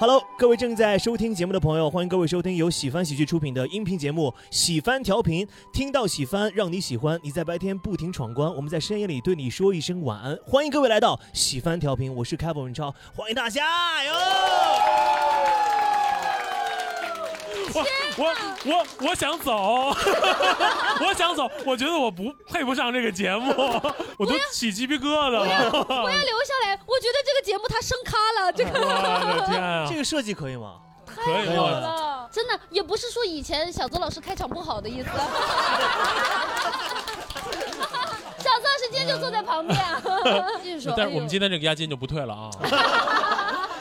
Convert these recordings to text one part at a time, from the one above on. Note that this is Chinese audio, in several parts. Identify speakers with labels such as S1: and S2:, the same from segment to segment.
S1: Hello，各位正在收听节目的朋友，欢迎各位收听由喜翻喜剧出品的音频节目《喜翻调频》，听到喜翻，让你喜欢。你在白天不停闯关，我们在深夜里对你说一声晚安。欢迎各位来到喜翻调频，我是开 e 文超，欢迎大家哟！
S2: 我我我我想走，我想走，我觉得我不配不上这个节目，我都起鸡皮疙瘩了。
S3: 我要留下来，我觉得这个节目它升咖了，这个。
S2: 我的天啊！
S1: 这个设计可以吗？
S2: 可以
S3: 好了，真的也不是说以前小邹老师开场不好的意思。小邹老师今天就坐在旁边，继续说。
S2: 但是我们今天这个押金就不退了啊。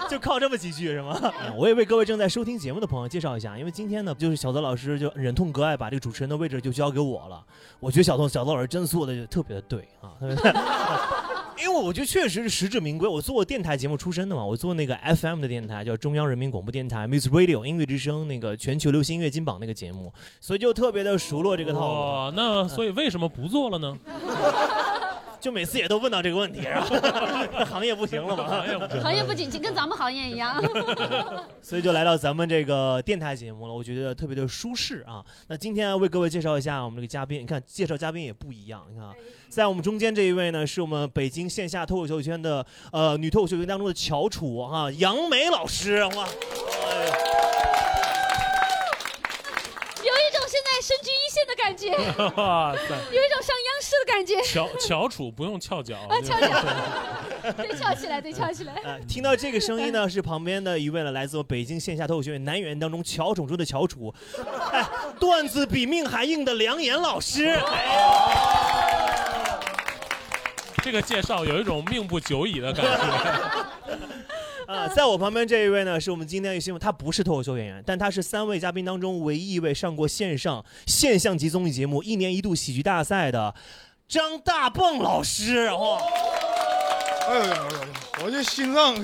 S1: 就靠这么几句是吗？我也为各位正在收听节目的朋友介绍一下，因为今天呢，就是小泽老师就忍痛割爱，把这个主持人的位置就交给我了。我觉得小泽小泽老师真做的就特别的对啊，因为我觉得确实是实至名归。我做过电台节目出身的嘛，我做那个 FM 的电台叫中央人民广播电台 Music Radio 音乐之声那个全球流行音乐金榜那个节目，所以就特别的熟络这个套路。
S2: 哦，那所以为什么不做了呢？
S1: 就每次也都问到这个问题，然后 行业不行了嘛？
S3: 行业不景气，跟咱们行业一样。
S1: 所以就来到咱们这个电台节目了，我觉得特别的舒适啊。那今天为各位介绍一下我们这个嘉宾，你看介绍嘉宾也不一样，你看，在我们中间这一位呢，是我们北京线下脱口秀圈的呃女脱口秀圈当中的翘楚哈，杨梅老师哇。
S3: 身居一线的感觉，哇塞，有一种上央视的感觉。
S2: 翘翘楚不用翘脚
S3: 啊，翘脚，对，翘起来，对，翘起来。
S1: 听到这个声音呢，是旁边的一位呢，来自北京线下脱口秀男演员当中乔楚中的乔楚，哎，段子比命还硬的梁岩老师。
S2: 这个介绍有一种命不久矣的感觉。
S1: 啊，在我旁边这一位呢，是我们今天的新闻，他不是脱口秀演员，但他是三位嘉宾当中唯一一位上过线上现象级综艺节目一年一度喜剧大赛的张大蹦老师。哇！
S4: 哎呦呦呦呦！我这心脏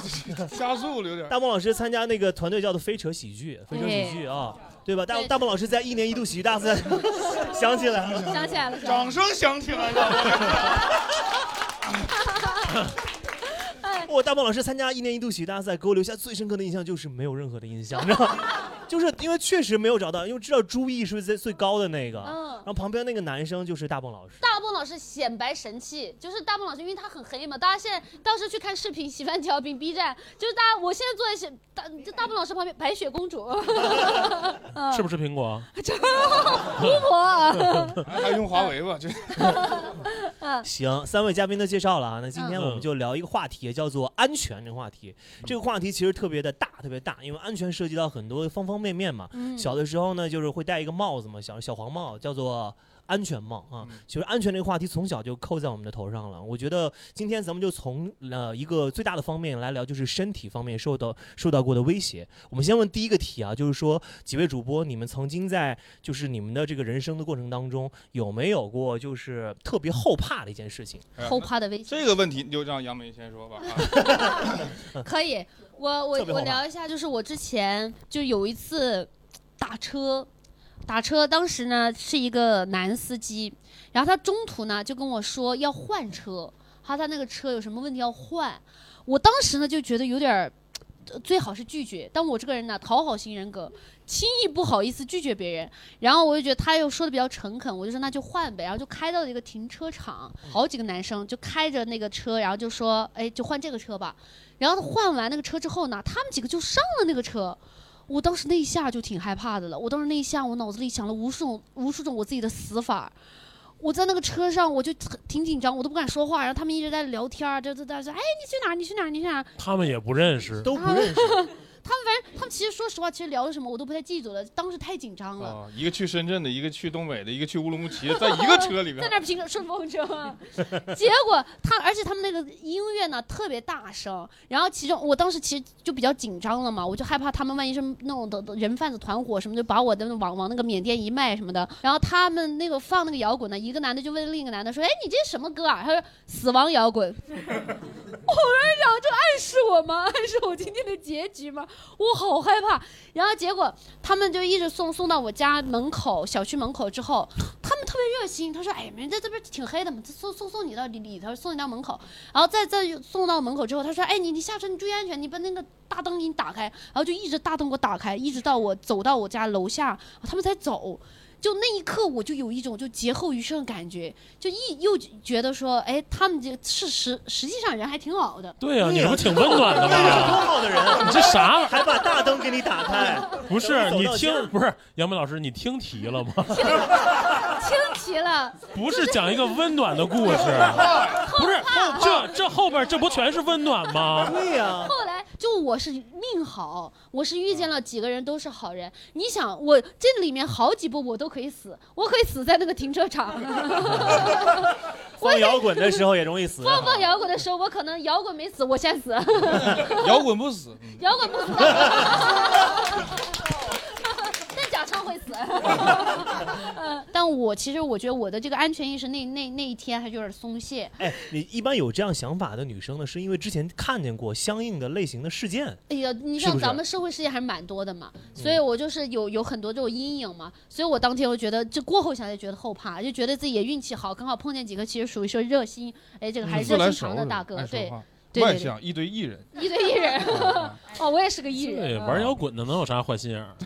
S4: 加速了有点。
S1: 大蹦老师参加那个团队叫做飞车喜剧，飞车喜剧啊，对吧？大大蹦老师在一年一度喜剧大赛，想起来了，
S3: 想起来了，
S4: 掌声响起来
S1: 了。我大鹏老师参加一年一度喜剧大赛，给我留下最深刻的印象就是没有任何的印象，你知道吗？就是因为确实没有找到，因为知道朱毅是不是在最高的那个，嗯，然后旁边那个男生就是大鹏老师。
S3: 大鹏老师显白神器，就是大鹏老师，因为他很黑嘛，大家现在当时去看视频，喜欢调频 B 站，就是大家，我现在坐在小大就大鹏老师旁边，白雪公主，
S2: 是不是苹果？
S3: 巫婆，
S4: 还用华为吧？就，
S1: 行，三位嘉宾都介绍了啊，那今天我们就聊一个话题，叫做安全这个话题。这个话题其实特别的大，特别大，因为安全涉及到很多方方。方面面嘛，小的时候呢，就是会戴一个帽子嘛，小小黄帽，叫做安全帽啊。其实安全这个话题从小就扣在我们的头上了。我觉得今天咱们就从呃一个最大的方面来聊，就是身体方面受到受到过的威胁。我们先问第一个题啊，就是说几位主播，你们曾经在就是你们的这个人生的过程当中，有没有过就是特别后怕的一件事情？
S3: 后怕的威胁？
S4: 这个问题就让杨梅先说吧。
S3: 可以。我我我聊一下，就是我之前就有一次打车，打车当时呢是一个男司机，然后他中途呢就跟我说要换车，他他那个车有什么问题要换，我当时呢就觉得有点儿，最好是拒绝，但我这个人呢讨好型人格，轻易不好意思拒绝别人，然后我就觉得他又说的比较诚恳，我就说那就换呗，然后就开到了一个停车场，好几个男生就开着那个车，然后就说哎就换这个车吧。然后换完那个车之后呢，他们几个就上了那个车，我当时那一下就挺害怕的了。我当时那一下，我脑子里想了无数种、无数种我自己的死法。我在那个车上，我就挺紧张，我都不敢说话。然后他们一直在聊天，就在说：“哎，你去哪？你去哪？你去哪？”
S2: 他们也不认识，
S1: 都不认识。
S3: 他们反正他们其实说实话，其实聊的什么我都不太记住了，当时太紧张了。
S4: 一个去深圳的，一个去东北的，一个去乌鲁木齐，在一个车里面，
S3: 在那拼顺风车。结果他，而且他们那个音乐呢特别大声，然后其中我当时其实就比较紧张了嘛，我就害怕他们万一是那种的人贩子团伙什么，就把我的往往那个缅甸一卖什么的。然后他们那个放那个摇滚呢，一个男的就问另一个男的说：“哎，你这什么歌啊？”他说：“死亡摇滚。” 暗示我吗？暗示我今天的结局吗？我好害怕。然后结果他们就一直送送到我家门口，小区门口之后，他们特别热心，他说：“哎，人家这边挺黑的嘛，送送送你到里里头，送你到门口，然后再再送到门口之后，他说：哎，你你下车你注意安全，你把那个大灯给你打开，然后就一直大灯给我打开，一直到我走到我家楼下，他们才走。”就那一刻，我就有一种就劫后余生的感觉，就一又觉得说，哎，他们这是实实际上人还挺好的。
S2: 对呀，你不挺温暖的吗？
S1: 多好的人，
S2: 你这啥？
S1: 还把大灯给你打开？
S2: 不是你听，不是杨梅老师，你听题了吗？
S3: 听题了。
S2: 不是讲一个温暖的故事，不是这这后边这不全是温暖吗？
S1: 对呀。
S3: 后来就我是命好，我是遇见了几个人都是好人。你想，我这里面好几步我都。可以死，我可以死在那个停车场。
S1: 放摇滚的时候也容易死。
S3: 放放摇滚的时候，我可能摇滚没死，我先死。
S4: 摇滚不死，
S3: 摇滚不死。会死，但我其实我觉得我的这个安全意识那那那一天还有点松懈。
S1: 哎，你一般有这样想法的女生呢，是因为之前看见过相应的类型的事件。
S3: 哎呀，你像咱们社会事件还是蛮多的嘛，所以我就是有有很多这种阴影嘛，所以我当天我觉得这过后想就觉得后怕，就觉得自己也运气好，刚好碰见几个其实属于说热心，哎，这个还是热心肠的大哥，对。
S4: 外向一堆艺人，
S3: 一堆艺人，哦，我也是个艺人。
S2: 对，玩摇滚的能有啥坏心眼儿？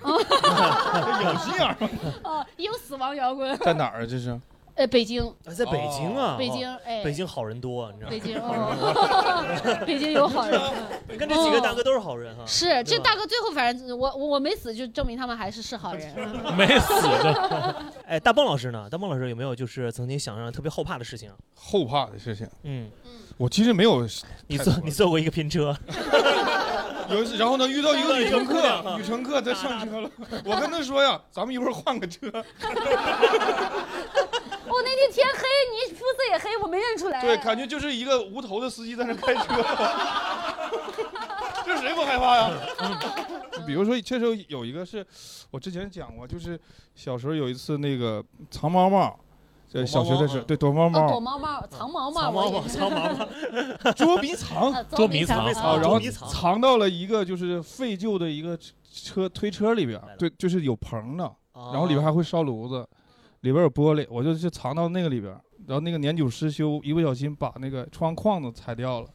S4: 有心眼儿吗？
S3: 哦，有死亡摇滚。
S4: 在哪儿啊？这是？
S3: 呃，北京。
S1: 在北京啊。
S3: 北京，哎。
S1: 北京好人多，你知道吗？
S3: 北京哦。北京有好人。
S1: 跟这几个大哥都是好人哈。
S3: 是，这大哥最后反正我我没死，就证明他们还是是好人。
S2: 没死的。
S1: 哎，大棒老师呢？大棒老师有没有就是曾经想让特别后怕的事情？
S4: 后怕的事情？嗯嗯。我其实没有，
S1: 你坐你坐过一个拼车，
S4: 有然后呢遇到一个女乘客，女乘客在上车了，我跟她说呀，咱们一会儿换个车。我
S3: 那天天黑，你肤色也黑，我没认出来。
S4: 对，感觉就是一个无头的司机在那开车，这谁不害怕呀？比如说，确实有一个是我之前讲过，就是小时候有一次那个藏猫猫。在小学的时候，对躲猫猫，
S3: 躲。猫猫，藏猫猫，
S1: 藏猫猫，藏猫猫，
S4: 捉迷藏，
S2: 捉迷藏，
S4: 然后藏。到了一个就是废旧的一个车推车里边，对，就是有棚的，然后里边还会烧炉子，里边有玻璃，我就去藏到那个里边，然后那个年久失修，一不小心把那个窗框子踩掉了。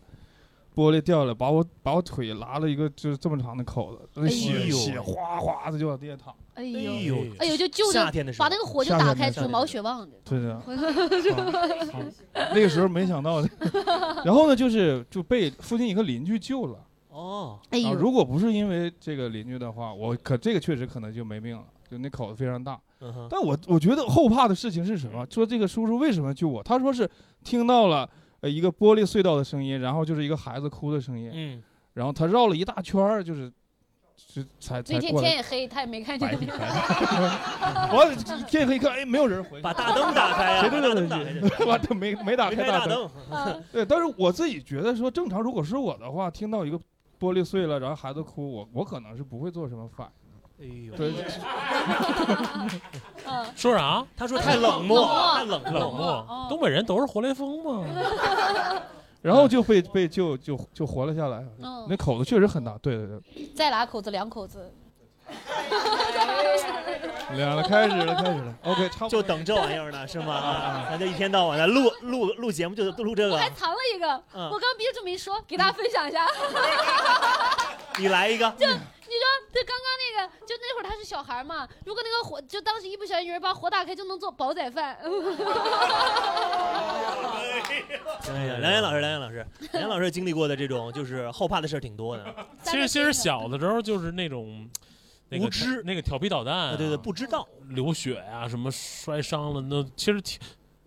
S4: 玻璃掉了，把我把我腿拉了一个就是这么长的口子，那血血哗哗的就往地下淌。
S3: 哎呦，哎呦，就就着把那个火就打开，煮毛血旺的。
S4: 对的。那个时候没想到的，然后呢，就是就被附近一个邻居救了。哦。哎呦，如果不是因为这个邻居的话，我可这个确实可能就没命了，就那口子非常大。但我我觉得后怕的事情是什么？说这个叔叔为什么救我？他说是听到了。呃，一个玻璃隧道的声音，然后就是一个孩子哭的声音，嗯，然后他绕了一大圈儿，就是，就才才
S3: 那天天也黑，他也没看见。
S4: 我天黑一看，哎，没有人回。
S1: 把大灯打开呀！
S4: 谁都能打开。我都没没打开大灯。对，但是我自己觉得说，正常如果是我的话，听到一个玻璃碎了，然后孩子哭，我我可能是不会做什么反应。哎呦，对，
S2: 说啥？
S1: 他说太冷漠，太冷
S2: 冷漠。东北人都是活雷锋嘛。
S4: 然后就被被就就就活了下来。那口子确实很大，对对对。
S3: 再拿口子，两口子。
S4: 开始了，开始了。OK，差不多。
S1: 就等这玩意儿呢，是吗？咱就一天到晚的录录录节目，就录这个。
S3: 我还藏了一个，我刚憋着没说，给大家分享一下。
S1: 你来一个。
S3: 就。你说，就，刚刚那个，就那会儿他是小孩嘛。如果那个火，就当时一不小心有人把火打开，就能做煲仔饭。
S1: 哎呀，梁岩老师，梁岩老师，梁岩老师经历过的这种就是后怕的事儿挺多的。
S2: 其实，其实小的时候就是那种
S1: 无知，
S2: 那个调皮捣蛋，
S1: 对对，不知道
S2: 流血呀，什么摔伤了，那其实挺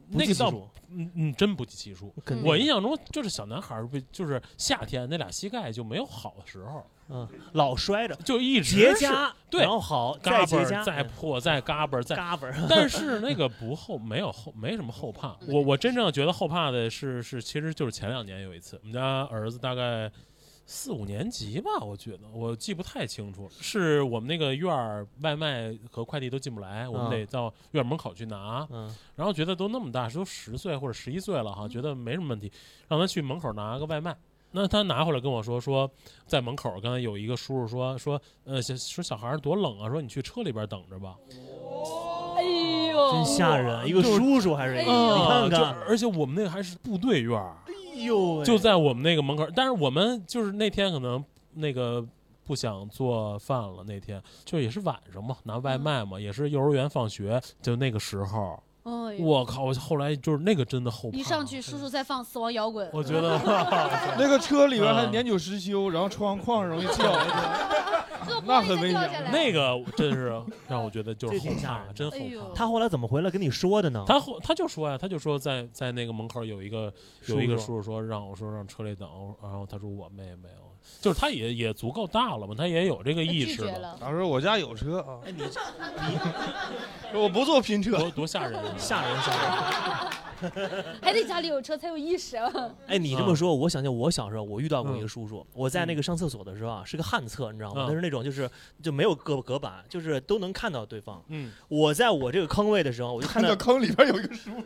S2: 那个倒嗯嗯，真不计其数。我印象中就是小男孩儿被，就是夏天那俩膝盖就没有好的时候。
S1: 嗯，老摔着，
S2: 就一直
S1: 结痂，
S2: 对，
S1: 然后好，再结痂，
S2: 再破，再嘎嘣，再
S1: 嘎嘣。
S2: 但是那个不后，没有后，没什么后怕。我我真正觉得后怕的是是，其实就是前两年有一次，我们家儿子大概四五年级吧，我觉得我记不太清楚，是我们那个院儿外卖和快递都进不来，我们得到院门口去拿。嗯，然后觉得都那么大，都十岁或者十一岁了哈，觉得没什么问题，让他去门口拿个外卖。那他拿回来跟我说说，在门口刚才有一个叔叔说说，呃，说小孩多冷啊，说你去车里边等着吧。哎呦，
S1: 真吓人！一个叔叔还是一个，你看看，
S2: 而且我们那个还是部队院儿，哎就在我们那个门口。但是我们就是那天可能那个不想做饭了，那天就也是晚上嘛，拿外卖嘛，也是幼儿园放学，就那个时候。我靠！我后来就是那个真的后怕。
S3: 一上去，叔叔在放死亡摇滚。
S2: 我觉得
S4: 那个车里边还年久失修，然后窗框容易掉。那很危险。
S2: 那个真是让我觉得就是后怕，真后怕。
S1: 他后来怎么回来跟你说的呢？
S2: 他后他就说呀，他就说在在那个门口有一个有一个叔叔说让我说让车里等，然后他说我妹没有。就是他也也足够大了嘛，他也有这个意识
S3: 了。
S4: 他说我家有车啊，
S1: 哎你
S4: 你 我不坐拼车，
S2: 多多吓人，
S1: 吓人吓人，
S3: 还得家里有车才有意识啊。
S1: 哎，你这么说，我想起我小时候，我遇到过一个叔叔，我在那个上厕所的时候啊，是个旱厕，你知道吗？他是那种就是就没有隔隔板，就是都能看到对方。嗯，我在我这个坑位的时候，我就看
S4: 到坑里边有一个叔叔。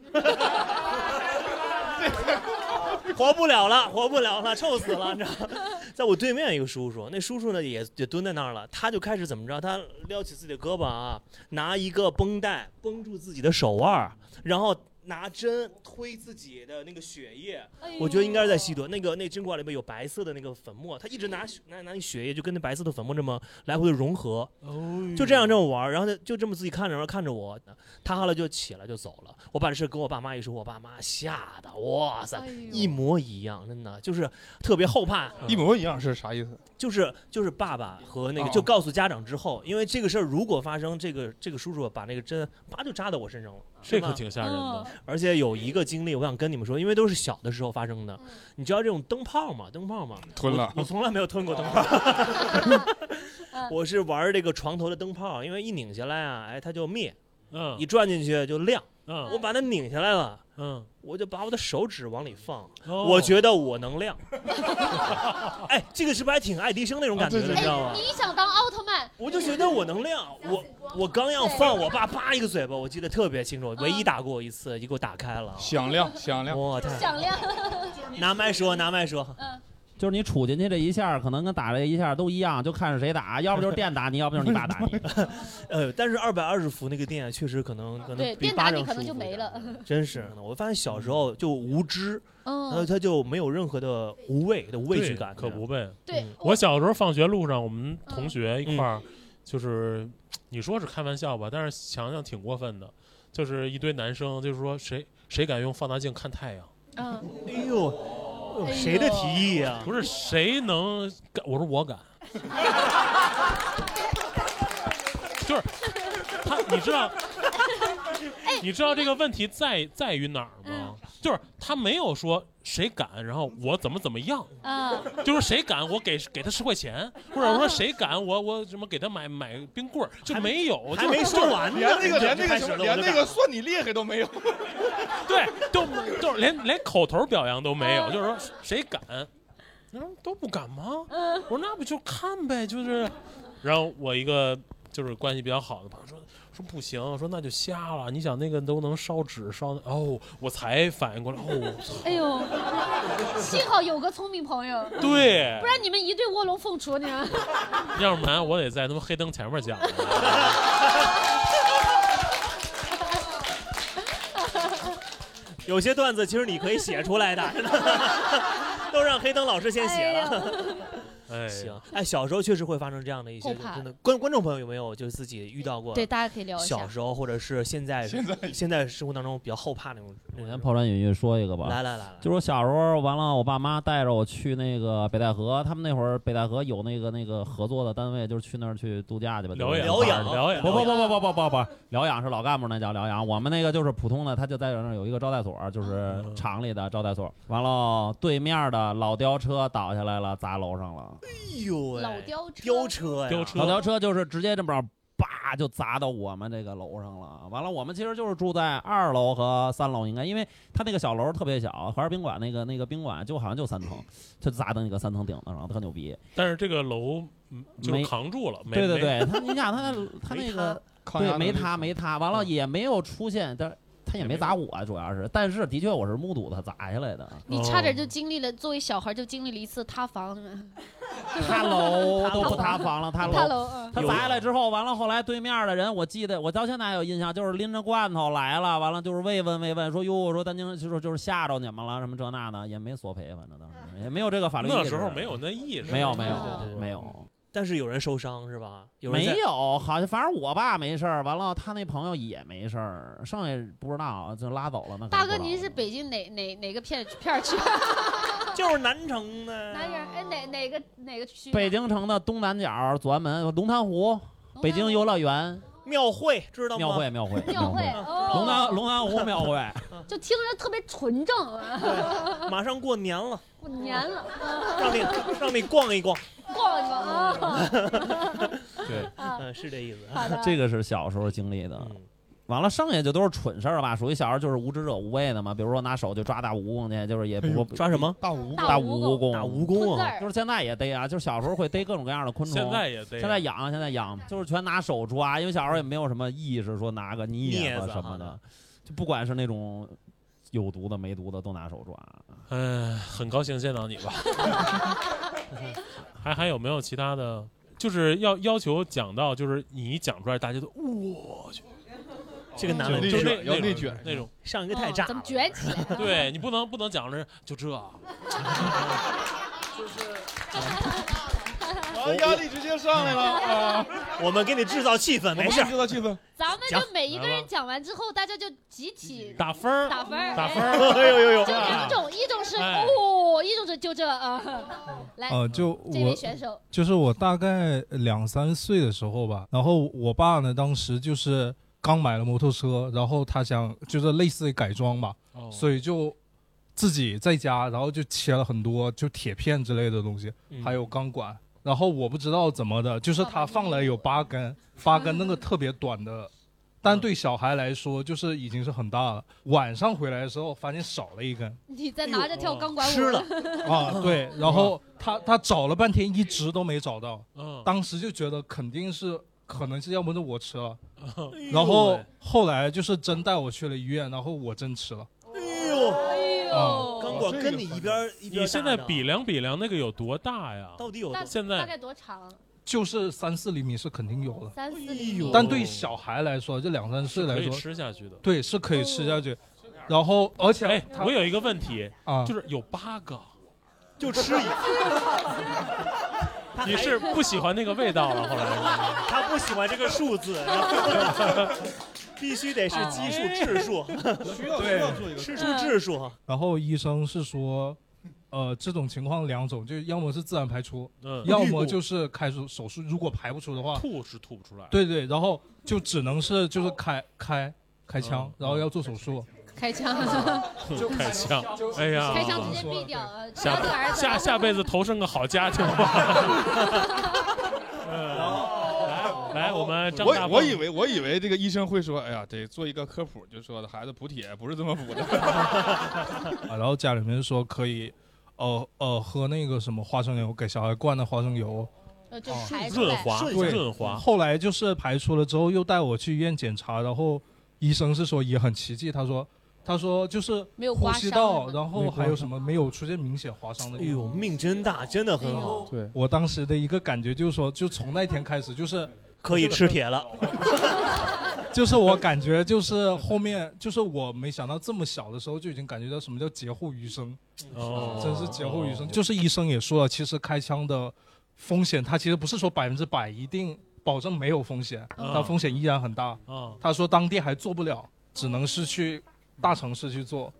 S1: 活不了了，活不了了，臭死了！你知道，在我对面一个叔叔，那叔叔呢也也蹲在那儿了，他就开始怎么着？他撩起自己的胳膊啊，拿一个绷带绷住自己的手腕，然后。拿针推自己的那个血液，我觉得应该是在吸毒。那个那针管里面有白色的那个粉末，他一直拿拿拿那血液，就跟那白色的粉末这么来回的融合，就这样这么玩。然后他就这么自己看着，然后看着我，他后来就起来就走了。我把这事跟我爸妈一说，我爸妈吓得哇塞，一模一样，真的就是特别后怕。
S4: 一模一样是啥意思？
S1: 就是就是爸爸和那个就告诉家长之后，因为这个事儿如果发生，这个这个叔叔把那个针啪就扎到我身上了。
S2: 这可挺吓人的，
S1: 而且有一个经历，我想跟你们说，因为都是小的时候发生的。你知道这种灯泡吗？灯泡吗？
S4: 吞了，
S1: 我从来没有吞过灯泡。我是玩这个床头的灯泡，因为一拧下来啊，哎，它就灭。嗯，一转进去就亮。嗯，我把它拧下来了。嗯，我就把我的手指往里放，我觉得我能亮。哎，这个是不是还挺爱迪生那种感觉的？你知道吗？
S3: 你想当奥特曼？
S1: 我就觉得我能亮。我我刚要放，我爸啪一个嘴巴，我记得特别清楚，唯一打过我一次，就给我打开了。
S4: 响亮，响亮，
S1: 哇，
S3: 太响亮。
S1: 拿麦说，拿麦说。嗯。
S5: 就是你杵进去这一下，可能跟打这一下都一样，就看是谁打，要不就是电打你，要不就是你爸打你。
S1: 呃，但是二百二十伏那个电确实可能可能对
S3: 电打你可能就没了。
S1: 真是，我发现小时候就无知，然后他就没有任何的无畏的无畏惧感，
S2: 可不呗。
S3: 对，
S2: 我小时候放学路上，我们同学一块儿，就是你说是开玩笑吧，但是想想挺过分的，就是一堆男生，就是说谁谁敢用放大镜看太阳？
S1: 嗯，哎呦。谁的提议呀？
S2: 不是谁能敢？我说我敢。就是他，你知道？你知道这个问题在在于哪儿吗？就是他没有说谁敢，然后我怎么怎么样。嗯。就是谁敢，我给给他十块钱，或者说谁敢，我我什么给他买买冰棍儿，就没有，
S1: 还没说完，
S4: 连那个连那个连那个算你厉害都没有。
S2: 对，都就是连连口头表扬都没有，就是说谁敢，然后都不敢吗？我说那不就看呗，就是。然后我一个就是关系比较好的朋友说。说不行，说那就瞎了。你想那个都能烧纸烧哦，我才反应过来哦。
S3: 哎呦，幸好有个聪明朋友。
S2: 对，
S3: 不然你们一对卧龙凤雏呢。
S2: 要不然我得在他们黑灯前面讲。
S1: 有些段子其实你可以写出来的，都让黑灯老师先写了。
S2: 哎，哎
S1: 行，哎小时候确实会发生这样的一些真的。观观众朋友有没有就是自己遇到过？
S3: 对，大家可以聊一
S1: 下。小时候或者是现在
S4: 现在
S1: 生活当中比较后怕那种。
S5: 我先抛砖引玉说一个吧。
S1: 来来来，
S5: 就说小时候完了，我爸妈带着我去那个北戴河，他们那会儿北戴河有那个那个合作的单位，就是去那儿去度假去吧。
S2: 疗
S1: 养疗养
S2: 疗养，
S5: 不不不不不不不不疗养是老干部那叫疗养，我们那个就是普通的，他就在那儿有一个招待所，就是厂里的招待所。完了对面的老吊车倒下来了，砸楼上了。
S1: 哎呦喂！
S3: 老吊车，
S1: 吊车
S2: 呀，
S5: 老吊车就是直接这么着，叭就砸到我们这个楼上了。完了，我们其实就是住在二楼和三楼，应该，因为他那个小楼特别小，华尔宾馆那个那个宾馆就好像就三层，就砸到那个三层顶子上，特牛逼。
S2: 但是这个楼没扛住了，
S5: 对对对，他你想他他那个对没塌没塌，完了也没有出现，但他也没砸我，主要是，但是的确我是目睹他砸下来的。
S3: 你差点就经历了，作为小孩就经历了一次塌房。
S5: 塌楼 都不塌房了，塌楼。他砸下来之后，完了后来对面的人，我记得我到现在还有印象，就是拎着罐头来了，完了就是慰问慰问，说哟，我说丹青就说就是吓着你们了，什么这那的，也没索赔，反正当时也没有这个法律。
S2: 那时候没有那意识，
S5: 没有没有没有。
S1: 但是有人受伤是吧？
S5: 没有，好像反正我爸没事儿，完了他那朋友也没事儿，剩下不知道就拉走了。那
S3: 大哥，您是北京哪哪哪个片片区？
S1: 就是南城的。
S3: 南城哎，哪哪个哪个区？
S5: 北京城的东南角左安门龙潭湖，北京游乐园。
S1: 庙会知道吗？
S5: 庙会庙会
S3: 庙会，
S5: 龙潭龙潭湖庙会
S3: 就听着特别纯正。
S1: 马上过年了，
S3: 过年了，
S1: 让你让你逛一逛，
S3: 逛一逛啊。
S5: 对，
S1: 嗯，是这意思。
S5: 这个是小时候经历的。完了，剩下就都是蠢事儿吧，属于小孩就是无知者无畏的嘛。比如说拿手就抓大蜈蚣去，就是也不
S1: 抓什么
S4: 大蜈
S3: 大
S5: 蜈蚣，
S1: 大蜈蚣啊，
S5: 就是现在也逮啊，就是小时候会逮各种各样的昆虫。
S2: 现在也逮，
S5: 现在养，现在养，就是全拿手抓，因为小时候也没有什么意识说拿个镊子什么的，就不管是那种有毒的没毒的都拿手抓。
S2: 嗯，很高兴见到你吧。还还有没有其他的？就是要要求讲到，就是你讲出来，大家都我去。这个男的就那
S4: 要内卷
S2: 那种，
S1: 上一个太炸，
S3: 怎么卷起来？
S2: 对你不能不能讲着就这，
S4: 就是，压力直接上来了啊！
S1: 我们给你制造气氛，没事，
S4: 制造气氛。
S3: 咱们就每一个人讲完之后，大家就集体
S2: 打分
S3: 打分
S2: 打分
S1: 哎呦呦呦！
S3: 就两种，一种是哦，一种是就这啊。来，
S6: 呃，就
S3: 这位选手，
S6: 就是我大概两三岁的时候吧，然后我爸呢，当时就是。刚买了摩托车，然后他想就是类似于改装吧，所以就自己在家，然后就切了很多就铁片之类的东西，还有钢管。然后我不知道怎么的，就是他放了有八根，八根那个特别短的，但对小孩来说就是已经是很大了。晚上回来的时候发现少了一根，
S3: 你在拿着跳钢管舞。
S1: 吃了。
S6: 啊？对，然后他他找了半天一直都没找到，当时就觉得肯定是。可能是要么就我吃了，然后后来就是真带我去了医院，然后我真吃了。
S1: 哎呦，哎呦，钢管跟你一边一边。
S2: 你现在比量比量那个有多大呀？
S1: 到底有
S2: 现在
S3: 大概多长？
S6: 就是三四厘米是肯定有的。
S3: 三四厘米。
S6: 但对小孩来说，这两三岁来说，
S2: 吃下去的。
S6: 对，是可以吃下去。然后而且，
S2: 哎，我有一个问题啊，就是有八个，
S1: 就吃一个。
S2: 你是不喜欢那个味道了？后来
S1: 他不喜欢这个数字，必须得是奇数、质数，
S4: 需要需要做一个
S1: 吃出质数。
S6: 然后医生是说，呃，这种情况两种，就要么是自然排出，嗯要么就是开手手术。如果排不出的话，
S2: 吐是吐不出来。
S6: 对对，然后就只能是就是开开开枪，然后要做手术。
S3: 开枪，
S2: 就开枪，哎呀，
S3: 开枪直接毙掉，
S2: 下下下辈子投生个好家庭吧。来 来，我们张
S4: 大，我我以为我以为这个医生会说，哎呀，得做一个科普，就说孩子补铁不是这么补的。
S6: 啊，然后家里面说可以，呃呃，喝那个什么花生油，给小孩灌的花生油，
S3: 呃，就排
S2: 润滑，
S6: 对，
S2: 润滑。
S6: 后来就是排出了之后，又带我去医院检查，然后医生是说也很奇迹，他说。他说就是
S3: 没有
S6: 呼吸道，然后还有什么没有出现明显划伤的。
S1: 哎呦，命真大，真的很好。
S6: 对我当时的一个感觉就是说，就从那天开始就是
S1: 可以吃铁了。
S6: 就是我感觉就是后面就是我没想到这么小的时候就已经感觉到什么叫劫后余生。哦，真是劫后余生。就是医生也说了，其实开枪的风险，他其实不是说百分之百一定保证没有风险，但风险依然很大。他说当地还做不了，只能是去。大城市去做，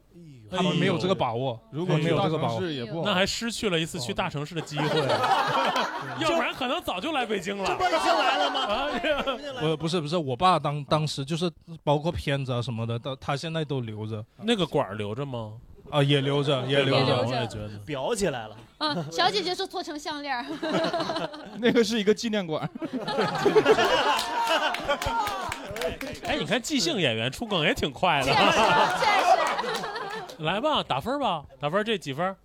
S6: 他们没有这个把握。如果没有这个把握，
S2: 那还失去了一次去大城市的机会。要不然可能早就来北京了。
S1: 这不已经来了吗？
S6: 不，不是，不是，我爸当当时就是包括片子啊什么的，他他现在都留着。
S2: 那个管留着吗？
S6: 啊，也留着，也留着。
S2: 我也觉得
S1: 裱起来了。
S3: 啊，小姐姐说做成项链。
S4: 那个是一个纪念馆。
S2: 哎，你看即兴演员出梗也挺快的。
S3: 确实。
S2: 来吧，打分吧，打分，这几分？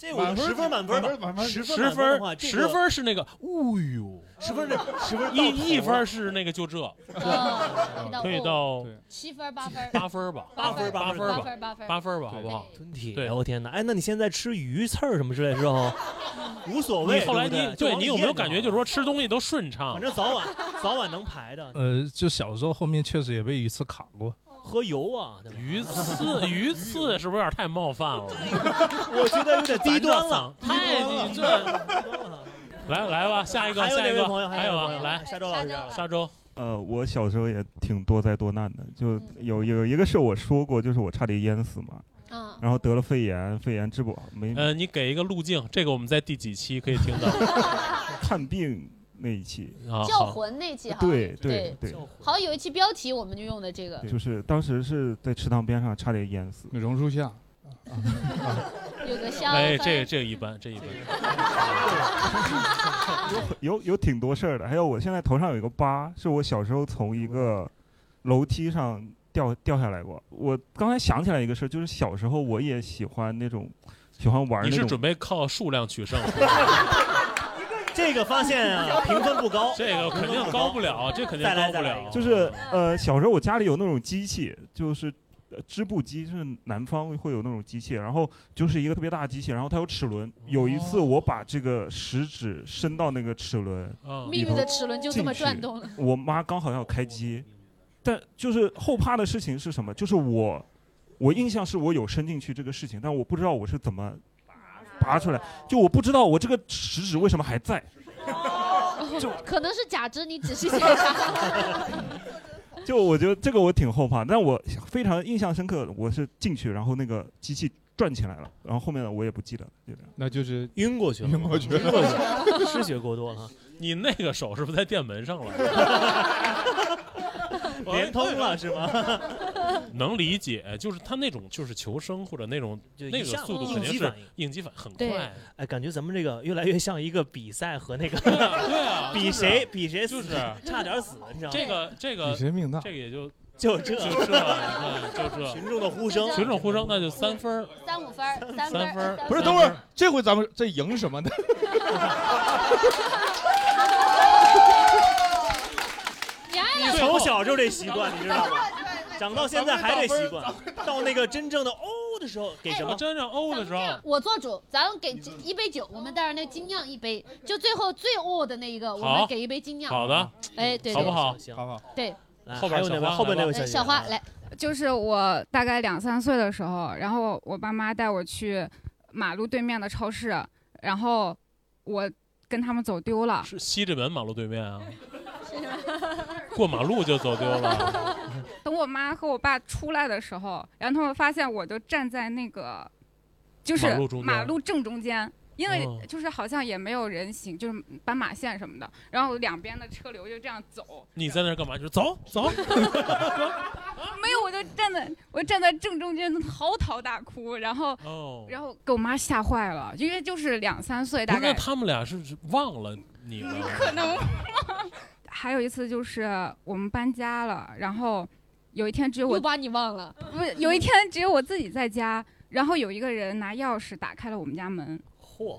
S1: 这我十分满分吧，
S4: 满分
S1: 十
S2: 十
S1: 分
S2: 十分是那个，哦哟，
S1: 十分是 十分
S2: 一一分是那个就这，可以到
S3: 七分八分
S2: 八分吧，
S3: 八
S1: 分
S2: 八
S3: 分
S2: 吧，
S3: 八分
S2: 八分吧，好不好？
S1: 吞铁，
S2: 对，
S1: 我天哪，哎，那你现在吃鱼刺儿什么之类之后，无所谓。
S2: 后来你
S1: 对
S2: 你有没有感觉就是说吃东西都顺畅？
S1: 反正早晚早晚能排的。
S6: 呃，就小时候后面确实也被鱼刺卡过。
S1: 喝油啊！
S2: 鱼刺，鱼刺是不是有点太冒犯了？
S1: 我觉得有点低端了，
S2: 太你这。来来吧，下一个，下一个
S1: 朋友，
S2: 还有啊，来，
S1: 沙洲老师，
S2: 沙洲。
S7: 呃，我小时候也挺多灾多难的，就有有一个事我说过，就是我差点淹死嘛，嗯，然后得了肺炎，肺炎治不好，没。
S2: 呃，你给一个路径，这个我们在第几期可以听到？
S7: 看病。那一期。
S3: 叫魂那期，
S7: 对对对，
S3: 好像有一期标题我们就用的这个，
S7: 就是当时是在池塘边上差点淹死，
S4: 榕树下，
S3: 有个香，
S2: 哎，这这一般，这一般，
S7: 有有有挺多事儿的，还有我现在头上有一个疤，是我小时候从一个楼梯上掉掉下来过。我刚才想起来一个事儿，就是小时候我也喜欢那种喜欢玩，
S2: 你是准备靠数量取胜？
S1: 这个发现啊，评分不高。
S2: 这个肯定高不了，这肯定高不了。
S7: 就是呃，小时候我家里有那种机器，就是织布机，就是南方会有那种机器，然后就是一个特别大的机器，然后它有齿轮。有一次我把这个食指伸到那个齿轮，
S3: 命运的齿轮就这么转动了。
S7: 我妈刚好要开机，但就是后怕的事情是什么？就是我，我印象是我有伸进去这个事情，但我不知道我是怎么。拔出来，就我不知道我这个食指为什么还在，
S3: 就可能是假肢，你仔细检查。
S7: 就我觉得这个我挺后怕，但我非常印象深刻，我是进去，然后那个机器转起来了，然后后面的我也不记得，就这样。
S4: 那就是
S1: 晕过去了，
S4: 晕过去
S1: 了，失血过多了。
S2: 你那个手是不是在电门上了？
S1: 连通了是吗？
S2: 能理解，就是他那种就是求生或者那种那个速度肯定是应激反应。很快。
S1: 哎，感觉咱们这个越来越像一个比赛和那个
S2: 对啊，
S1: 比谁比谁
S2: 就是。
S1: 差点死，你知道吗？
S2: 这个这个
S4: 比谁命大，
S2: 这个也就
S1: 就这。
S2: 就这，你看就这。
S1: 群众的呼声，
S2: 群众呼声那就三
S3: 分三五分三
S2: 分
S3: 不
S4: 是等会儿这回咱们这赢什么呢？
S1: 你从小就这习惯，你知道吗？长到现在还这习惯。到那个真正的哦的时候，给什么？
S2: 真正哦的时候，
S3: 我做主，咱们给一杯酒，我们带着那精酿一杯，就最后最哦的那一个，我们给一杯精酿。
S2: 好的，
S3: 哎，对，
S2: 好不好？
S1: 行，
S4: 好好。
S3: 对，
S2: 后边
S1: 那位，后边那位
S3: 小花来，
S8: 就是我大概两三岁的时候，然后我爸妈带我去马路对面的超市，然后我跟他们走丢了。
S2: 是西直门马路对面啊。过马路就走丢了。
S8: 等我妈和我爸出来的时候，然后他们发现我就站在那个，就是马路正中间，因为就是好像也没有人行，就是斑马线什么的，然后两边的车流就这样走。
S2: 你在那干嘛？就是走走。
S8: 没有，我就站在我站在正中间，嚎啕大哭，然后然后给我妈吓坏了，因为就是两三岁大概。
S2: 那他们俩是忘了你 了？
S8: 可能。还有一次就是我们搬家了，然后有一天只有我
S3: 把你忘了，
S8: 不是有一天只有我自己在家，然后有一个人拿钥匙打开了我们家门。
S1: 嚯！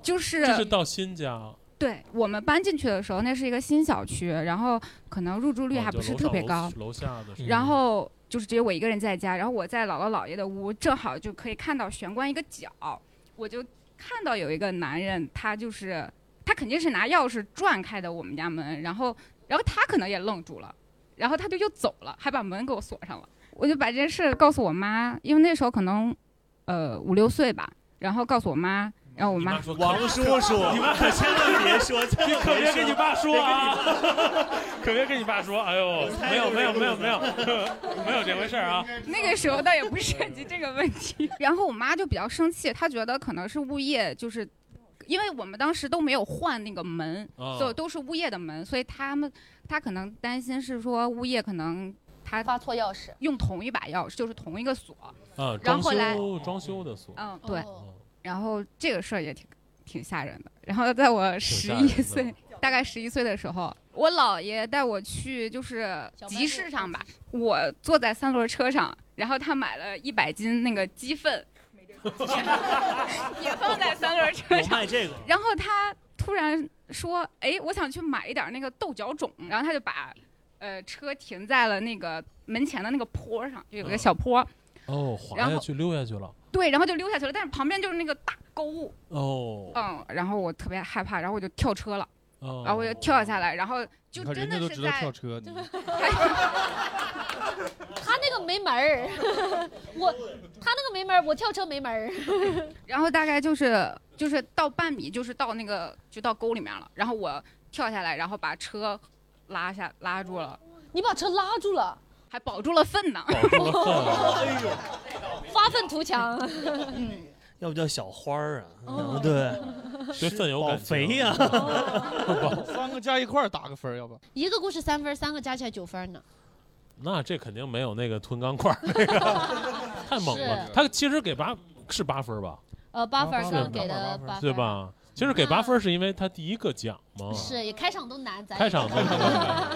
S8: 就是
S2: 这是到新家。
S8: 对我们搬进去的时候，那是一个新小区，然后可能入住率还不是特别高。
S2: 楼下的。
S8: 然后就是只有我一个人在家，然后我在姥姥姥爷的屋，正好就可以看到玄关一个角，我就看到有一个男人，他就是。他肯定是拿钥匙转开的我们家门，然后，然后他可能也愣住了，然后他就又走了，还把门给我锁上了。我就把这件事告诉我妈，因为那时候可能，呃五六岁吧，然后告诉我妈，然后我妈
S2: 说
S1: 王叔叔，你们可千万别说，你
S2: 可别跟你爸说啊，可别跟你爸说，哎呦，没有没有没有没有没有这回事啊。
S8: 那个时候倒也不涉及这个问题，然后我妈就比较生气，她觉得可能是物业就是。因为我们当时都没有换那个门，所以都是物业的门，所以他们他可能担心是说物业可能他
S3: 发错钥匙，
S8: 用同一把钥匙，就是同一个锁。
S2: 啊，
S8: 装
S2: 修装修的锁。
S8: 嗯，对。然后这个事儿也挺挺吓人的。然后在我十一岁，大概十一岁的时候，我姥爷带我去就是集市上吧，我坐在三轮车上，然后他买了一百斤那个鸡粪。也放在三轮车上。
S1: 卖这个。
S8: 然后他突然说：“哎，我想去买一点那个豆角种。”然后他就把，呃，车停在了那个门前的那个坡上，就有个小坡。
S2: 哦，滑下去溜下去了。
S8: 对，然后就溜下去了，但是旁边就是那个大沟。
S2: 哦。
S8: 嗯，然后我特别害怕，然后我就跳车了。哦。然后我就跳下来，然后就真的是在。
S4: 跳车。
S3: 他那个没门儿，我他那个没门儿，我跳车没门儿。
S8: 然后大概就是就是到半米，就是到那个就到沟里面了。然后我跳下来，然后把车拉下拉住了。
S3: 你把车拉住了？
S8: 还保住了粪呢，
S2: 保住了粪，
S3: 哎呦，发愤图强，
S1: 嗯，要不叫小花儿啊，对，
S2: 对粪有感
S1: 肥呀，
S4: 三个加一块打个分，要不？
S3: 一个故事三分，三个加起来九分呢。
S2: 那这肯定没有那个吞钢块那个。太猛了，他其实给八是八分吧？
S3: 呃，八分刚给的八分，
S2: 对吧？其实给八分是因为他第一个讲嘛，
S3: 是也开场都难，咱
S2: 开场都
S3: 难，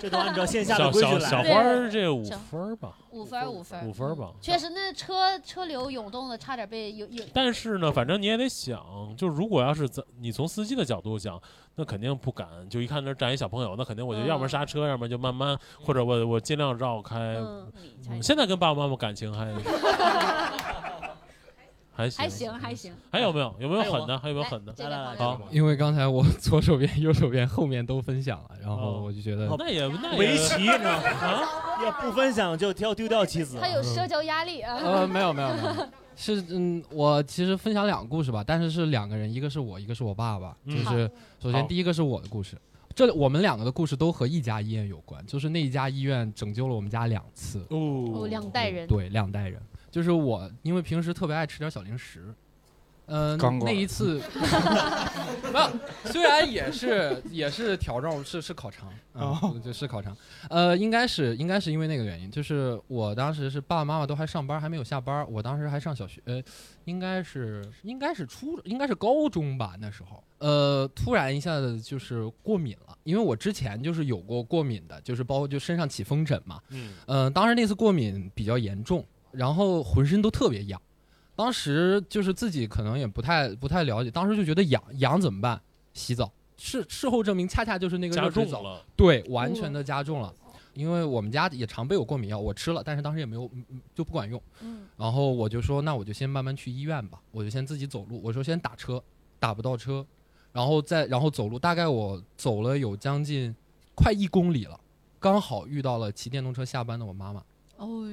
S1: 这都按照线下的规矩
S2: 来。小花儿这五分吧，
S3: 五分五分
S2: 五分吧。
S3: 确实，那车车流涌动的，差点被有有。
S2: 但是呢，反正你也得想，就如果要是咱你从司机的角度讲，那肯定不敢，就一看那站一小朋友，那肯定我就要么刹车，要么就慢慢，或者我我尽量绕开。现在跟爸爸妈妈感情还。还
S3: 行还行还行，
S2: 还有没有有没有狠的？还有没有狠的？
S3: 来来
S2: 来，好，
S9: 因为刚才我 左手边、右手边、后面都分享了，然后我就觉得
S2: 那也那
S1: 围棋呢 啊，要不分享就要丢掉棋子。
S3: 他有社交压力啊。
S9: 呃，没有没有没有，是嗯，我其实分享两个故事吧，但是是两个人，一个是我，一个是我爸爸。就是首先第一个是我的故事，这我们两个的故事都和一家医院有关，就是那一家医院拯救了我们家两次
S3: 哦，两代人
S9: 对两代人。就是我，因为平时特别爱吃点小零食，嗯，那一次，没有，虽然也是也是条状，是是烤肠啊，就是烤肠，呃，应该是应该是因为那个原因，就是我当时是爸爸妈妈都还上班，还没有下班，我当时还上小学，呃，应该是应该是初应该是高中吧那时候，呃，突然一下子就是过敏了，因为我之前就是有过过敏的，就是包括就身上起风疹嘛，嗯，呃，当时那次过敏比较严重。然后浑身都特别痒，当时就是自己可能也不太不太了解，当时就觉得痒痒怎么办？洗澡。事事后证明，恰恰就是那个热水澡，对，完全的加重了。因为我们家也常备有过敏药，我吃了，但是当时也没有就不管用。嗯。然后我就说，那我就先慢慢去医院吧，我就先自己走路。我说先打车，打不到车，然后再然后走路，大概我走了有将近快一公里了，刚好遇到了骑电动车下班的我妈妈。哦。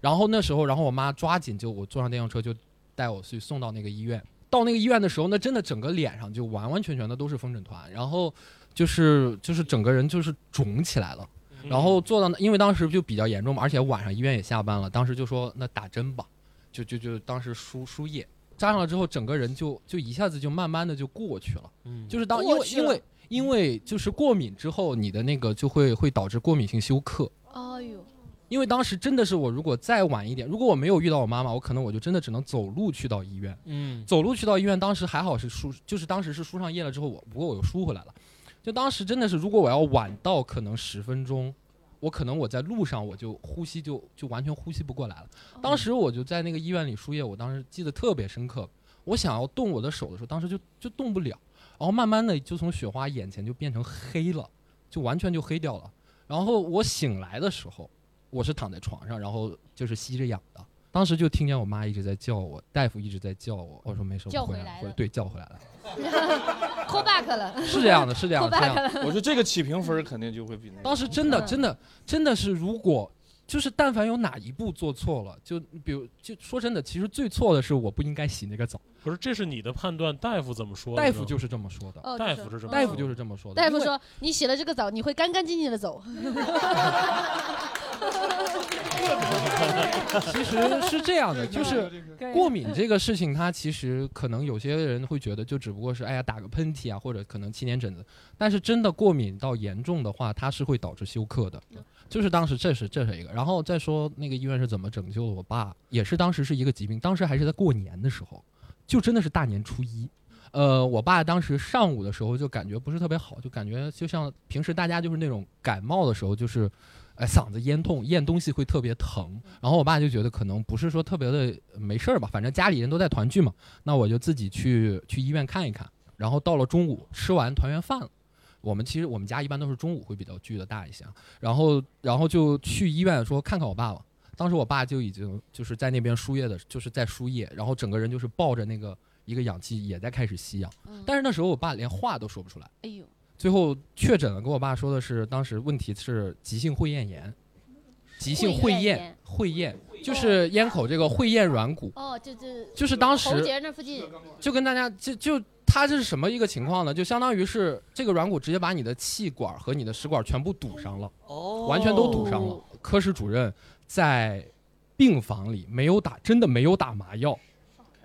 S9: 然后那时候，然后我妈抓紧就我坐上电动车就带我去送到那个医院。到那个医院的时候，那真的整个脸上就完完全全的都是风疹团，然后就是就是整个人就是肿起来了。然后坐到那，因为当时就比较严重嘛，而且晚上医院也下班了，当时就说那打针吧，就就就当时输输液，扎上了之后，整个人就就一下子就慢慢的就过去了。嗯，就是当因为因为因为就是过敏之后，你的那个就会会导致过敏性休克。哎呦。因为当时真的是我，如果再晚一点，如果我没有遇到我妈妈，我可能我就真的只能走路去到医院。嗯，走路去到医院，当时还好是输，就是当时是输上液了之后，我不过我又输回来了。就当时真的是，如果我要晚到可能十分钟，我可能我在路上我就呼吸就就完全呼吸不过来了。当时我就在那个医院里输液，我当时记得特别深刻。我想要动我的手的时候，当时就就动不了，然后慢慢的就从雪花眼前就变成黑了，就完全就黑掉了。然后我醒来的时候。我是躺在床上，然后就是吸着氧的。当时就听见我妈一直在叫我，大夫一直在叫我。我说没事，
S3: 我回来了。
S9: 对，叫回来了。
S3: call back 了。
S9: 是这样的，是这样的。
S4: 我说这个起评分肯定就会比那。
S9: 当时真的，真的，真的是，如果就是但凡有哪一步做错了，就比如就说真的，其实最错的是我不应该洗那个澡。
S2: 不是，这是你的判断，大夫怎么说？
S9: 大夫就是这么说的。
S2: 大夫是这么。
S9: 大夫就是这么说的。
S3: 大夫说，你洗了这个澡，你会干干净净的走。
S9: 其实是这样的，就是过敏这个事情，它其实可能有些人会觉得就只不过是哎呀打个喷嚏啊，或者可能起点疹子，但是真的过敏到严重的话，它是会导致休克的。就是当时这是这是一个，然后再说那个医院是怎么拯救的我爸，也是当时是一个疾病，当时还是在过年的时候，就真的是大年初一，呃，我爸当时上午的时候就感觉不是特别好，就感觉就像平时大家就是那种感冒的时候，就是，哎，嗓子咽痛，咽东西会特别疼。然后我爸就觉得可能不是说特别的没事儿吧，反正家里人都在团聚嘛，那我就自己去去医院看一看。然后到了中午吃完团圆饭了，我们其实我们家一般都是中午会比较聚的大一些，然后然后就去医院说看看我爸爸。当时我爸就已经就是在那边输液的，就是在输液，然后整个人就是抱着那个。一个氧气也在开始吸氧，但是那时候我爸连话都说不出来。哎呦！最后确诊了，跟我爸说的是，当时问题是急性会厌炎，急性会厌，会厌就是咽口这个会厌软骨。
S3: 哦，就就
S9: 就是当时
S3: 喉结那附近，
S9: 就跟大家就就他这是什么一个情况呢？就相当于是这个软骨直接把你的气管和你的食管全部堵上了，哦，完全都堵上了。科室主任在病房里没有打，真的没有打麻药。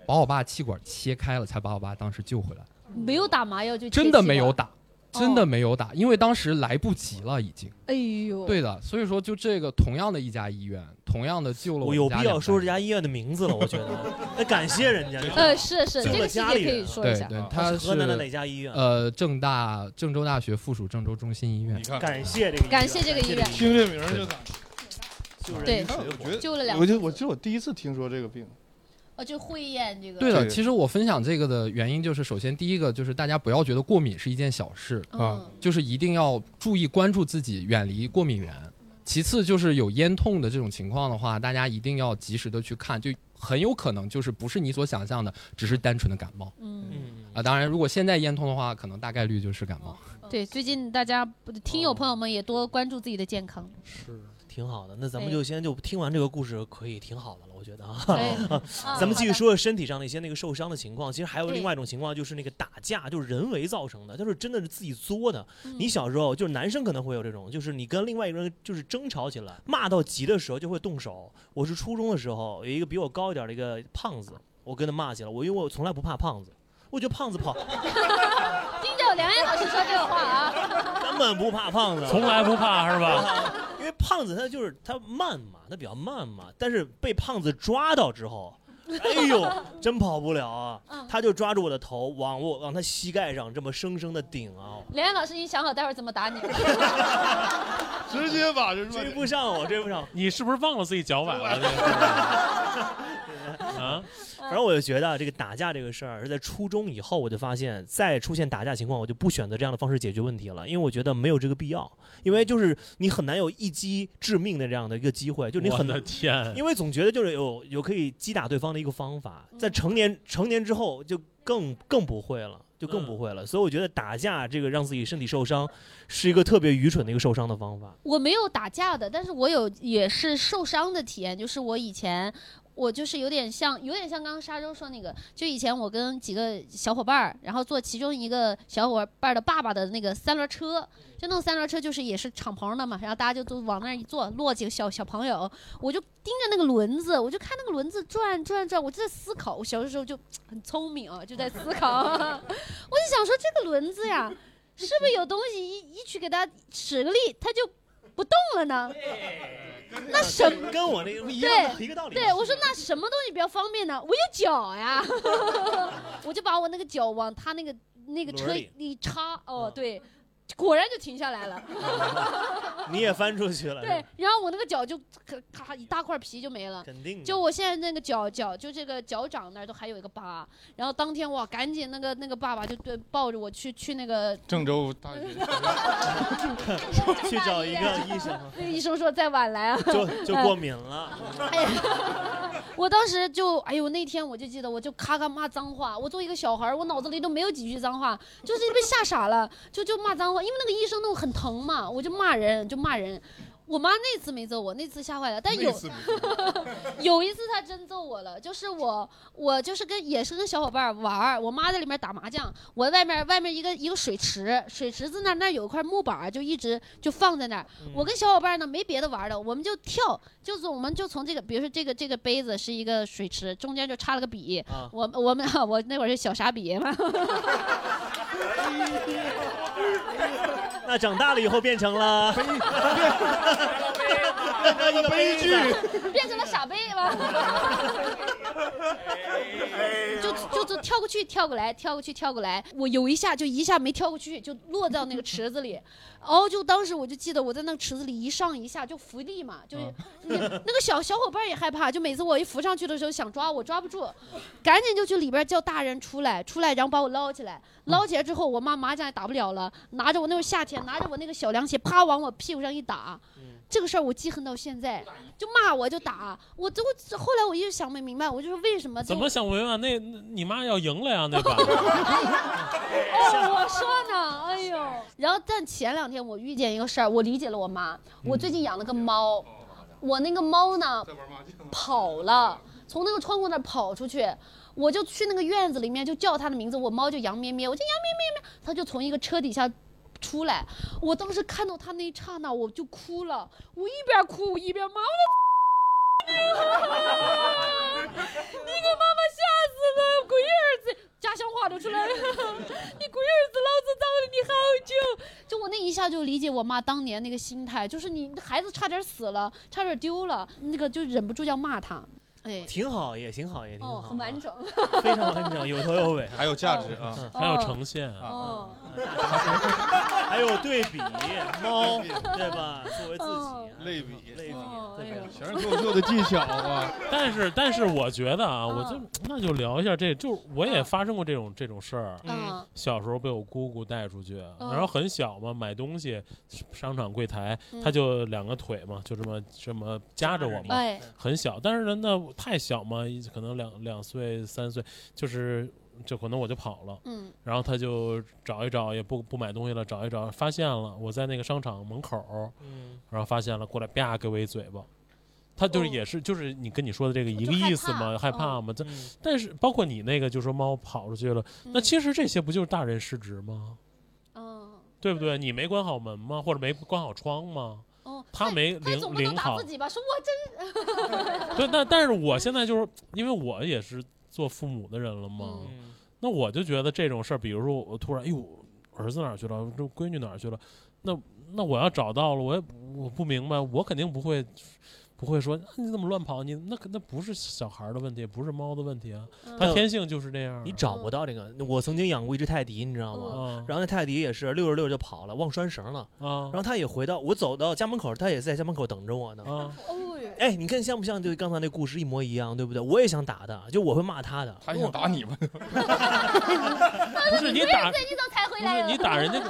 S9: 把我爸气管切开了，才把我爸当时救回来。
S3: 没有打麻药就
S9: 真的没有打，真的没有打，因为当时来不及了，已经。
S3: 哎呦。
S9: 对的，所以说就这个同样的一家医院，同样的救了我。
S1: 有必要说这家医院的名字了，我觉得。那感谢人家。
S3: 呃，是是，这个家里可以说
S9: 一下。对对，他是
S1: 河南的哪家医院？
S9: 呃，郑大郑州大学附属郑州中心医院。
S1: 感谢这个。
S3: 感谢这个医院。
S4: 听这名就感。
S3: 对，救了两。我
S4: 就我就我第一次听说这个病。
S3: 哦，就会厌这个。
S9: 对了，其实我分享这个的原因就是，首先第一个就是大家不要觉得过敏是一件小事啊，就是一定要注意关注自己，远离过敏源。其次就是有咽痛的这种情况的话，大家一定要及时的去看，就很有可能就是不是你所想象的，只是单纯的感冒。嗯啊，当然如果现在咽痛的话，可能大概率就是感冒。
S3: 对，最近大家听友朋友们也多关注自己的健康。
S1: 是。挺好的，那咱们就先就听完这个故事，可以挺好的了，我觉得啊。咱们继续说说身体上的一些那个受伤的情况。其实还有另外一种情况，就是那个打架，就是人为造成的，就是真的是自己作的。你小时候就是男生可能会有这种，就是你跟另外一个人就是争吵起来，骂到急的时候就会动手。我是初中的时候，有一个比我高一点的一个胖子，我跟他骂起来。我因为我从来不怕胖子，我觉得胖子跑。
S3: 听着梁岩老师说这个话啊，
S1: 根本不怕胖子，
S2: 从来不怕是吧？
S1: 因为胖子他就是他慢嘛，他比较慢嘛，但是被胖子抓到之后，哎呦，真跑不了啊！他就抓住我的头，往我往他膝盖上这么生生的顶啊！
S3: 连老师，你想好待会儿怎么打你？
S4: 直接把这
S1: 追不上我，追不上。
S2: 你是不是忘了自己脚崴了？
S1: 啊？反正我就觉得这个打架这个事儿是在初中以后，我就发现再出现打架情况，我就不选择这样的方式解决问题了，因为我觉得没有这个必要。因为就是你很难有一击致命的这样的一个机会，就你很
S2: 的天，
S1: 因为总觉得就是有有可以击打对方的一个方法，在成年成年之后就更更不会了，就更不会了。所以我觉得打架这个让自己身体受伤，是一个特别愚蠢的一个受伤的方法。
S3: 我没有打架的，但是我有也是受伤的体验，就是我以前。我就是有点像，有点像刚刚沙洲说那个，就以前我跟几个小伙伴儿，然后坐其中一个小伙伴儿的爸爸的那个三轮车，就那种三轮车就是也是敞篷的嘛，然后大家就都往那儿一坐，落几个小小朋友，我就盯着那个轮子，我就看那个轮子转转转，我就在思考，我小的时候就 很聪明啊，就在思考，我就想说这个轮子呀，是不是有东西一一去给它使个力，它就不动了呢？那什
S1: 跟我那个一样一个道理。
S3: 对，我说那什么东西比较方便呢？我有脚呀，我就把我那个脚往他那个那个车一插，哦，对。果然就停下来了，
S1: 你也翻出去了。
S3: 对，然后我那个脚就咔咔一大块皮就没了。
S1: 肯定。
S3: 就我现在那个脚脚就这个脚掌那儿都还有一个疤，然后当天哇，赶紧那个那个爸爸就对抱着我去去那个
S4: 郑州大学
S1: 去找一个医生。
S3: 那个医生说再晚来啊，
S1: 就就过敏了。哎呀，
S3: 我当时就哎呦那天我就记得我就咔咔骂脏话，我作为一个小孩我脑子里都没有几句脏话，就是被吓傻了，就就骂脏话。因为那个医生弄很疼嘛，我就骂人，就骂人。我妈那次没揍我，那次吓坏了。但有 有一次她真揍我了，就是我我就是跟也是跟小伙伴玩，我妈在里面打麻将，我在外面外面一个一个水池，水池子那那有一块木板，就一直就放在那儿。我跟小伙伴呢没别的玩的，我们就跳，就是我们就从这个，比如说这个这个杯子是一个水池，中间就插了个笔，我我们 我那会儿是小傻笔嘛。
S1: 那长大了以后变成了。一个悲剧，
S3: 变成了傻杯吧？就就就跳过去，跳过来，跳过去，跳过来。我有一下就一下没跳过去，就落到那个池子里。哦，就当时我就记得我在那个池子里一上一下就浮力嘛，就是那个小小伙伴也害怕，就每次我一浮上去的时候想抓我抓不住，赶紧就去里边叫大人出来，出来然后把我捞起来，捞起来之后我妈麻将也打不了了，拿着我那会夏天拿着我那个小凉鞋啪往我屁股上一打。这个事儿我记恨到现在，就骂我就打我，都后来我一直想不明白，我就是为什么？
S2: 怎么想不明白？那你妈要赢了呀，那 把。
S3: 哦，我说呢，哎呦！然后但前两天我遇见一个事儿，我理解了我妈。我最近养了个猫，我那个猫呢跑了，从那个窗户那跑出去，我就去那个院子里面就叫它的名字，我猫就杨咩咩，我就杨咩咩咩，它就从一个车底下。出来！我当时看到他那一刹那，我就哭了。我一边哭一边骂：“我的，你给妈妈吓死了，鬼儿子！”家乡话都出来了，你鬼儿子，老子找了你好久。就我那一下就理解我妈当年那个心态，就是你孩子差点死了，差点丢了，那个就忍不住要骂他。哎，
S1: 挺好，也挺好，也挺好，
S3: 很完整，
S1: 非常完整，有头有尾，
S4: 还有价值啊，
S2: 还有呈现
S3: 啊，
S1: 还有对比猫，对吧？作为自己
S4: 类比，
S1: 类比，
S4: 全是脱口秀的技巧啊。
S2: 但是，但是我觉得啊，我就那就聊一下这，就我也发生过这种这种事儿。嗯，小时候被我姑姑带出去，然后很小嘛，买东西，商场柜台，他就两个腿嘛，就这么这么夹着我嘛，很小，但是呢，那。太小嘛，可能两两岁三岁，就是就可能我就跑了，嗯，然后他就找一找，也不不买东西了，找一找，发现了我在那个商场门口，嗯，然后发现了，过来啪给我一嘴巴，他就是也是就是你跟你说的这个一个意思嘛，害怕嘛，这但是包括你那个就说猫跑出去了，那其实这些不就是大人失职吗？嗯，对不对？你没关好门吗？或者没关好窗吗？他没领领好，
S3: 自己吧，说我
S2: 真。对，但但是我现在就是因为我也是做父母的人了嘛，那我就觉得这种事儿，比如说我突然，哎呦，儿子哪儿去了？这闺女哪儿去了？那那我要找到了，我也我不明白，我肯定不会。不会说你怎么乱跑？你那那不是小孩的问题，不是猫的问题啊，它天性就是这样。
S1: 你找不到这个。我曾经养过一只泰迪，你知道吗？然后那泰迪也是溜着溜着就跑了，忘拴绳了。啊。然后它也回到我走到家门口，它也在家门口等着我呢。啊。哎，你看像不像？就刚才那故事一模一样，对不对？我也想打他，就我会骂他的。
S4: 他想打你吗？
S2: 不是你打，
S3: 你才回来？
S2: 你打人家，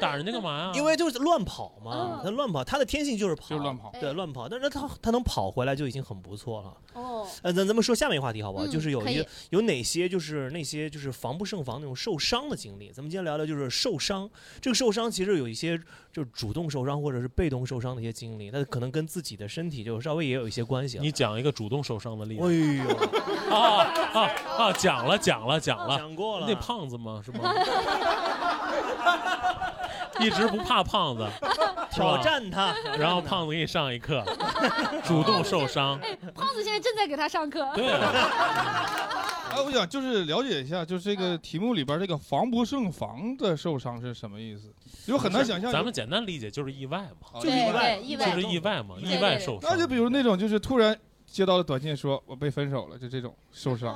S2: 打人家干嘛呀？
S1: 因为就是乱跑嘛，他乱跑，他的天性就是跑，
S4: 就是乱跑，
S1: 对，乱跑。但是他他。能跑回来就已经很不错了。哦，呃，咱咱们说下面一个话题好不好？就是有一有哪些就是那些就是防不胜防那种受伤的经历。咱们今天聊聊就是受伤。这个受伤其实有一些就是主动受伤或者是被动受伤的一些经历，那可能跟自己的身体就稍微也有一些关系。
S2: 你讲一个主动受伤的例子。
S1: 哎呦，
S2: 啊啊啊！讲了讲了讲了，
S1: 讲过了。
S2: 那胖子吗？是吗？一直不怕胖子，
S1: 挑战他，
S2: 然后胖子给你上一课，主动受伤。
S3: 胖子现在正在给他上课。
S2: 对。
S4: 哎，我想就是了解一下，就是这个题目里边这个防不胜防的受伤是什么意思？就很难想象。
S2: 咱们简单理解就是意外嘛，
S1: 就是意外，
S3: 意
S2: 外就是意外嘛，意外受伤。
S4: 那就比如那种就是突然接到了短信说我被分手了，就这种受伤，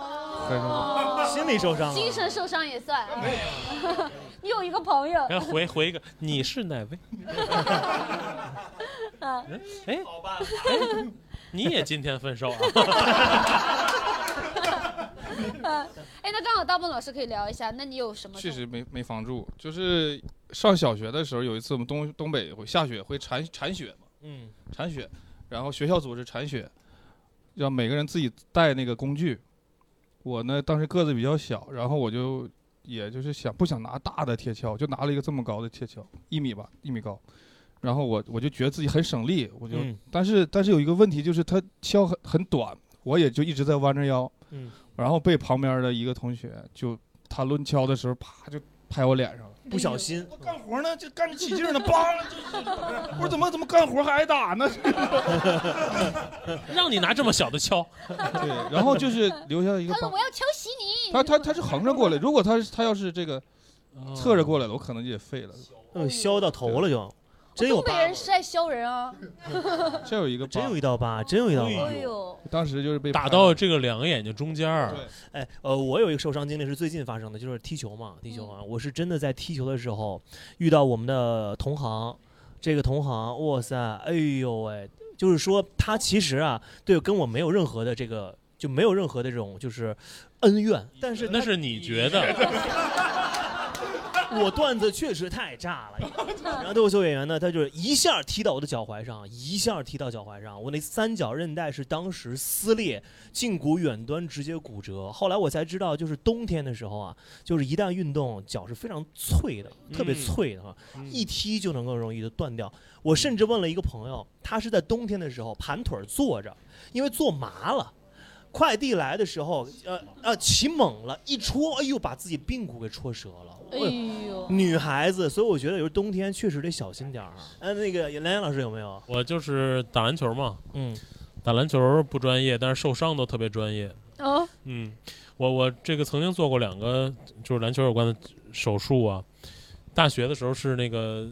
S1: 心理受伤，
S3: 精神受伤也算。你有一个朋友，
S2: 回回一个，你是哪位？啊，哎，好吧，你也今天分手啊？
S3: 哎，那刚好大鹏老师可以聊一下，那你有什么？
S4: 确实没没防住，就是上小学的时候，有一次我们东东北会下雪，会铲铲雪嘛，嗯，铲雪，然后学校组织铲雪，让每个人自己带那个工具。我呢，当时个子比较小，然后我就。也就是想不想拿大的铁锹，就拿了一个这么高的铁锹，一米吧，一米高。然后我我就觉得自己很省力，我就，但是但是有一个问题就是它锹很很短，我也就一直在弯着腰。嗯。然后被旁边的一个同学就他抡锹的时候，啪就拍我脸上了，
S1: 不小心。
S4: 我干活呢，就干着起劲呢，梆！我说怎么怎么干活还挨打呢？
S2: 让你拿这么小的锹。
S4: 对，然后就是留下一个。
S3: 他说我要敲死你。
S4: 他他他是横着过来，如果他他要是这个侧着过来的，我可能就得废了。
S1: 嗯，削到头了就。真有
S3: 东北人是爱削人啊。
S4: 这有一个，
S1: 真有一道疤，真有一道疤。
S3: 哎呦，
S4: 当时就是被
S2: 打到这个两个眼睛中间儿。
S4: 对，
S1: 哎，呃，我有一个受伤经历是最近发生的，就是踢球嘛，踢球啊，我是真的在踢球的时候遇到我们的同行，这个同行，哇塞，哎呦喂，就是说他其实啊，对，跟我没有任何的这个。就没有任何的这种就是恩怨，但是
S2: 那是你觉得，
S1: 我段子确实太炸了。然后脱口秀演员呢，他就是一下踢到我的脚踝上，一下踢到脚踝上，我那三角韧带是当时撕裂，胫骨远端直接骨折。后来我才知道，就是冬天的时候啊，就是一旦运动，脚是非常脆的，特别脆的哈，一踢就能够容易的断掉。我甚至问了一个朋友，他是在冬天的时候盘腿坐着，因为坐麻了。快递来的时候，呃呃，起猛了，一戳，哎呦，把自己髌骨给戳折了。哎呦，女孩子，所以我觉得有时候冬天确实得小心点儿。呃，那个梁岩老师有没有？
S2: 我就是打篮球嘛，嗯，打篮球不专业，但是受伤都特别专业。哦，嗯，我我这个曾经做过两个就是篮球有关的手术啊。大学的时候是那个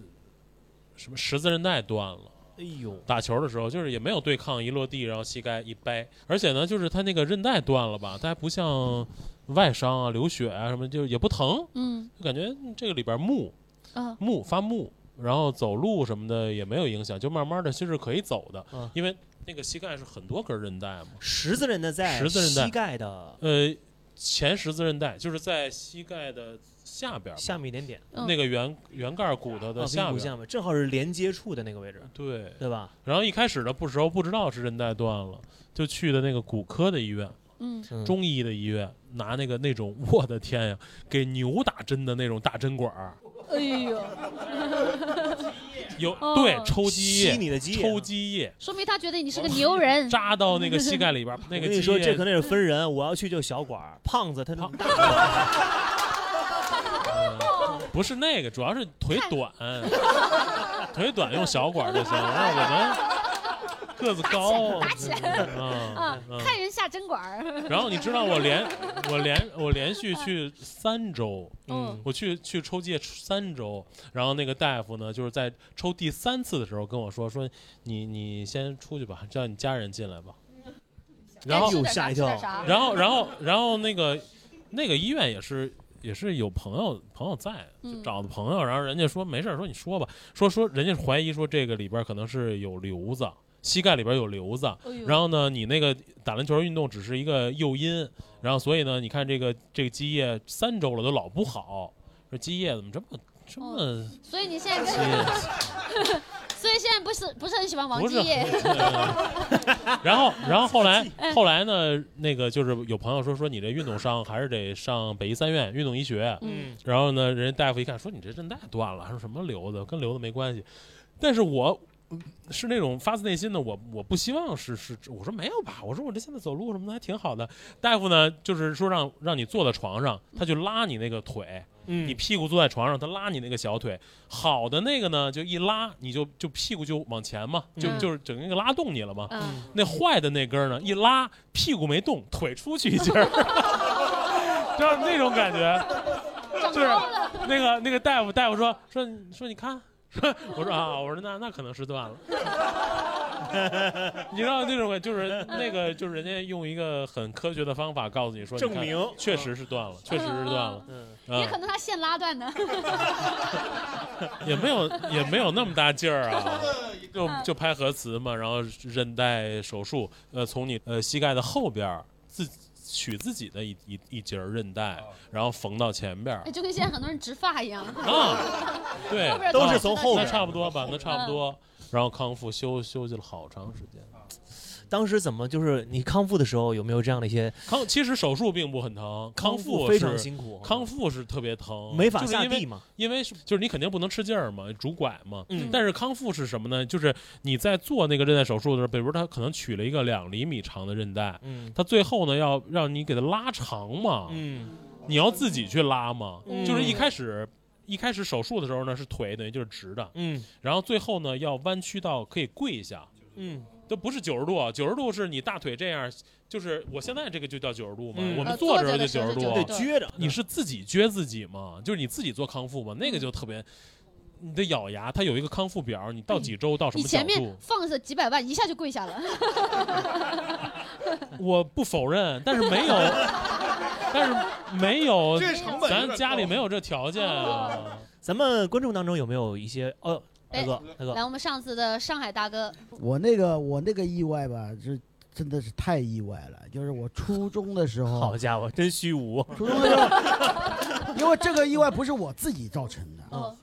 S2: 什么十字韧带断了。哎呦！打球的时候就是也没有对抗，一落地然后膝盖一掰，而且呢，就是他那个韧带断了吧，他还不像外伤啊、流血啊什么，就也不疼。嗯，就感觉这个里边木，啊，木发木，然后走路什么的也没有影响，就慢慢的其实可以走的。嗯，因为那个膝盖是很多根韧带嘛，
S1: 十字韧带在
S2: 十字韧带
S1: 膝盖的
S2: 呃前十字韧带就是在膝盖的。下边
S1: 下面一点点，
S2: 那个圆圆盖骨头的下
S1: 面，正好是连接处的那个位置，
S2: 对。
S1: 对吧？
S2: 然后一开始的不时候不知道是韧带断了，就去的那个骨科的医院，嗯，中医的医院，拿那个那种，我的天呀，给牛打针的那种大针管儿，哎呦，有 对抽积液，
S1: 吸你的积液，
S2: 抽积液，
S3: 说明他觉得你是个牛人，
S2: 扎到那个膝盖里边，那个
S1: 你说这可能是分人，我要去就小管，胖子他。
S2: 不是那个，主要是腿短，腿短用小管就行。我们个子高，
S3: 啊，看人下针管。
S2: 然后你知道我连我连我连续去三周，嗯，我去去抽血三周，然后那个大夫呢，就是在抽第三次的时候跟我说说你你先出去吧，叫你家人进来吧。然后
S1: 吓一跳，
S2: 然后然后然后那个那个医院也是。也是有朋友朋友在，就找的朋友，然后人家说没事说你说吧，说说人家怀疑说这个里边可能是有瘤子，膝盖里边有瘤子，然后呢，你那个打篮球运动只是一个诱因，然后所以呢，你看这个这个积液三周了都老不好，说积液怎么这么这么，
S3: 所以你现在。所以现在不是不是很喜欢王继业，
S2: 然后然后后来 后来呢，那个就是有朋友说说你这运动伤还是得上北医三院运动医学，嗯，然后呢，人家大夫一看说你这韧带断了，说什么瘤子跟瘤子没关系，但是我是那种发自内心的，我我不希望是是，我说没有吧，我说我这现在走路什么的还挺好的，大夫呢就是说让让你坐在床上，他就拉你那个腿。嗯，你屁股坐在床上，他拉你那个小腿，好的那个呢，就一拉你就就屁股就往前嘛，就就是整个拉动你了嘛。嗯那坏的那根呢，一拉屁股没动，腿出去一截儿，就是那种感觉，就是那个那个大夫大夫说说说你看。说我说啊，我说那那可能是断了。你知道那种就是那个就是人家用一个很科学的方法告诉你说，
S1: 证明
S2: 确实是断了，确实是断了。
S3: 嗯，也可能他线拉断的。
S2: 也没有也没有那么大劲儿啊，就就拍核磁嘛，然后韧带手术，呃，从你呃膝盖的后边自。取自己的一一一节韧带，然后缝到前边
S3: 儿，就跟现在很多人植发一样。
S2: 啊，对，
S1: 都是从后边，
S2: 那差不多吧，那差不多。然后康复休休息了好长时间。
S1: 当时怎么就是你康复的时候有没有这样的一些
S2: 康？其实手术并不很疼，康
S1: 复非常辛苦。
S2: 康复是特别疼，
S1: 没法下地
S2: 嘛。因为是就是你肯定不能吃劲儿嘛，拄拐嘛。嗯。但是康复是什么呢？就是你在做那个韧带手术的时候，比如他可能取了一个两厘米长的韧带，嗯，他最后呢要让你给它拉长嘛，嗯，你要自己去拉嘛。就是一开始一开始手术的时候呢是腿等于就是直的，嗯，然后最后呢要弯曲到可以跪下，嗯。都不是九十度啊，九十度是你大腿这样，就是我现在这个就叫九十度嘛。我们坐着就九十度，
S1: 得撅着。
S2: 你是自己撅自己嘛？就是你自己做康复嘛？那个就特别，你得咬牙，它有一个康复表，你到几周到什么角
S3: 度？你前面放着几百万，一下就跪下了。
S2: 我不否认，但是没有，但是没有，咱家里没有这条件啊。
S1: 咱们观众当中有没有一些哦，大哥，大哥，
S3: 来，我们上次的上海大哥。
S10: 我那个我那个意外吧，这真的是太意外了。就是我初中的时候，
S1: 好家伙，真虚无。
S10: 初中的时候，因为这个意外不是我自己造成的，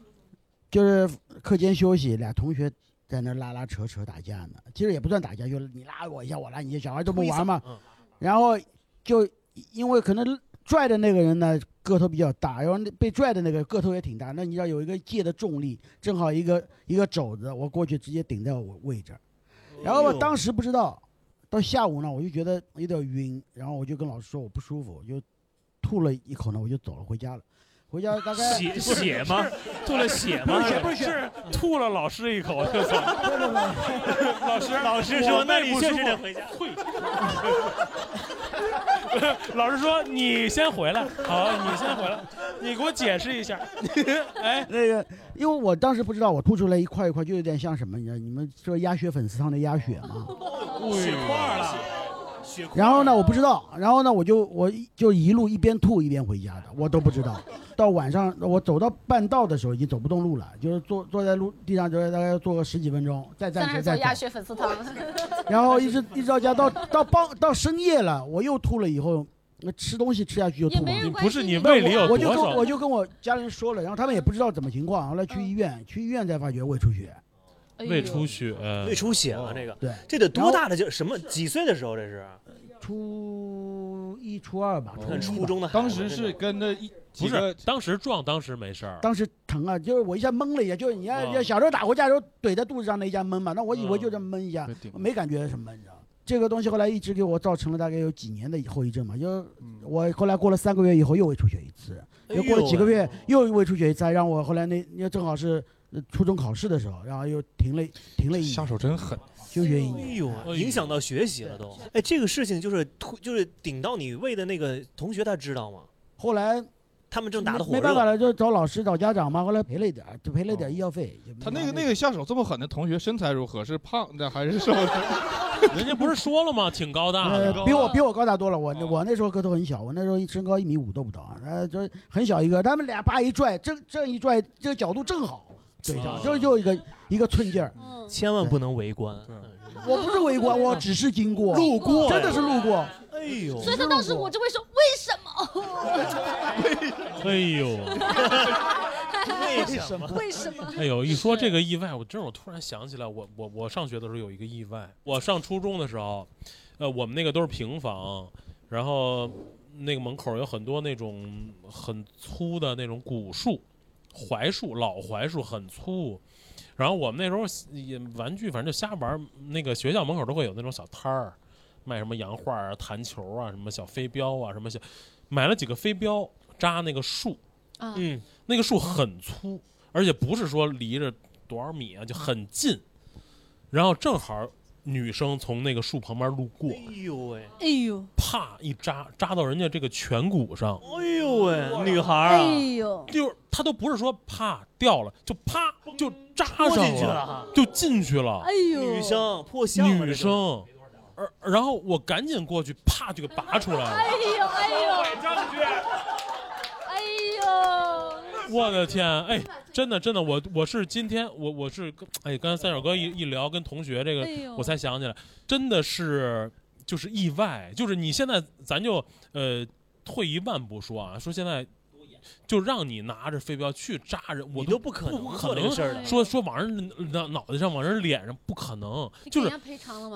S10: 就是课间休息，俩同学在那拉拉扯扯打架呢。其实也不算打架，就是你拉我一下，我拉你一下，小孩这不玩嘛。然后就因为可能拽的那个人呢。个头比较大，然后被拽的那个个头也挺大，那你要有一个借的重力，正好一个一个肘子，我过去直接顶在我位置，然后我当时不知道，到下午呢我就觉得有点晕，然后我就跟老师说我不舒服，我就吐了一口呢，我就走了回家了。回家大概
S1: 血血吗？吐了血吗？
S10: 不是
S2: 是吐了老师一口，就走。老师
S1: 老师说那你确实得回家。
S2: 退。老师说你先回来，好，你先回来，你给我解释一下。哎，
S10: 那个，因为我当时不知道，我吐出来一块一块，就有点像什么？你知道，你们说鸭血粉丝汤的鸭血吗？
S1: 血块了。
S10: 然后呢，我不知道，然后呢，我就我就一路一边吐一边回家的，我都不知道。到晚上，我走到半道的时候，已经走不动路了，就是坐坐在路地上，就大概坐个十几分钟，再站起来再
S3: 鸭血粉丝汤。
S10: 然后一直一直到家，到到傍到深夜了，我又吐了，以后那吃东西吃下去就吐。
S2: 不是你胃里有
S10: 多少？我就跟我就跟我家人说了，然后他们也不知道怎么情况，后来去医院，去医院才发觉胃出血。
S2: 胃出血，
S1: 胃出血了，这个。
S10: 对，
S1: 这得多大的就什么？几岁的时候这是？
S10: 初一、初二吧，
S1: 初中的。
S4: 当时是跟着一，
S2: 不是当时撞，当时没事儿。
S10: 当时疼啊，就是我一下懵了一下，就是你要小时候打过架时候怼在肚子上那一下闷嘛，那我以为就这么闷一下，没感觉什么，你知道。这个东西后来一直给我造成了大概有几年的后遗症嘛，就我后来过了三个月以后又胃出血一次，又过了几个月又胃出血一次，让我后来那那正好是初中考试的时候，然后又停了停了一。
S4: 下手真狠。
S10: 就原因，
S1: 哎呦，影响到学习了都。哎，这个事情就是突，就是顶到你胃的那个同学，他知道吗？
S10: 后来
S1: 他们正打的火
S10: 没办法了，就找老师找家长嘛。后来赔了一点，就赔了点医药费。
S4: 他那个那个下手这么狠的同学身材如何？是胖的还是瘦的？
S2: 人家不是说了吗？挺高大的，
S10: 比我比我高大多了。我我那时候个头很小，我那时候身高一米五都不到，呃，就很小一个。他们俩叭一拽，这这一拽，这个角度正好对上，就就一个一个寸劲儿。
S1: 千万不能围观。
S10: 我不是围观，我只是经过，
S1: 路过，
S10: 真的是路过。
S1: 哎呦！
S3: 所以他当时我就会说：为什
S2: 么？哎呦！
S1: 为什么？
S3: 为什么？
S2: 哎呦！一说这个意外，我真我突然想起来，我我我上学的时候有一个意外。我上初中的时候，呃，我们那个都是平房，然后那个门口有很多那种很粗的那种古树，槐树，老槐树很粗。然后我们那时候也玩具，反正就瞎玩。那个学校门口都会有那种小摊儿，卖什么洋画啊、弹球啊、什么小飞镖啊，什么小。买了几个飞镖扎那个树，嗯，那个树很粗，而且不是说离着多少米啊，就很近。然后正好女生从那个树旁边路过，
S1: 哎呦喂，
S3: 哎呦，
S2: 啪一扎扎到人家这个颧骨上，
S1: 哎呦喂，女孩啊，
S3: 哎呦，
S2: 就是她都不是说啪掉了，就啪就。扎上
S1: 了，
S2: 就进去了。
S3: 哎呦，
S1: 女生破相
S2: 女生，而然后我赶紧过去，啪就给拔出来了。
S3: 哎呦哎呦，哎呦，
S2: 我的天，哎，真的真的，我我是今天我我是哎，刚才三小哥一一聊跟同学这个，我才想起来，真的是就是意外，就是你现在咱就呃退一万步说啊，说现在。就让你拿着飞镖去扎人，我
S1: 都不可能
S2: 可能说说往人脑脑袋上，往人脸上，不可能。就是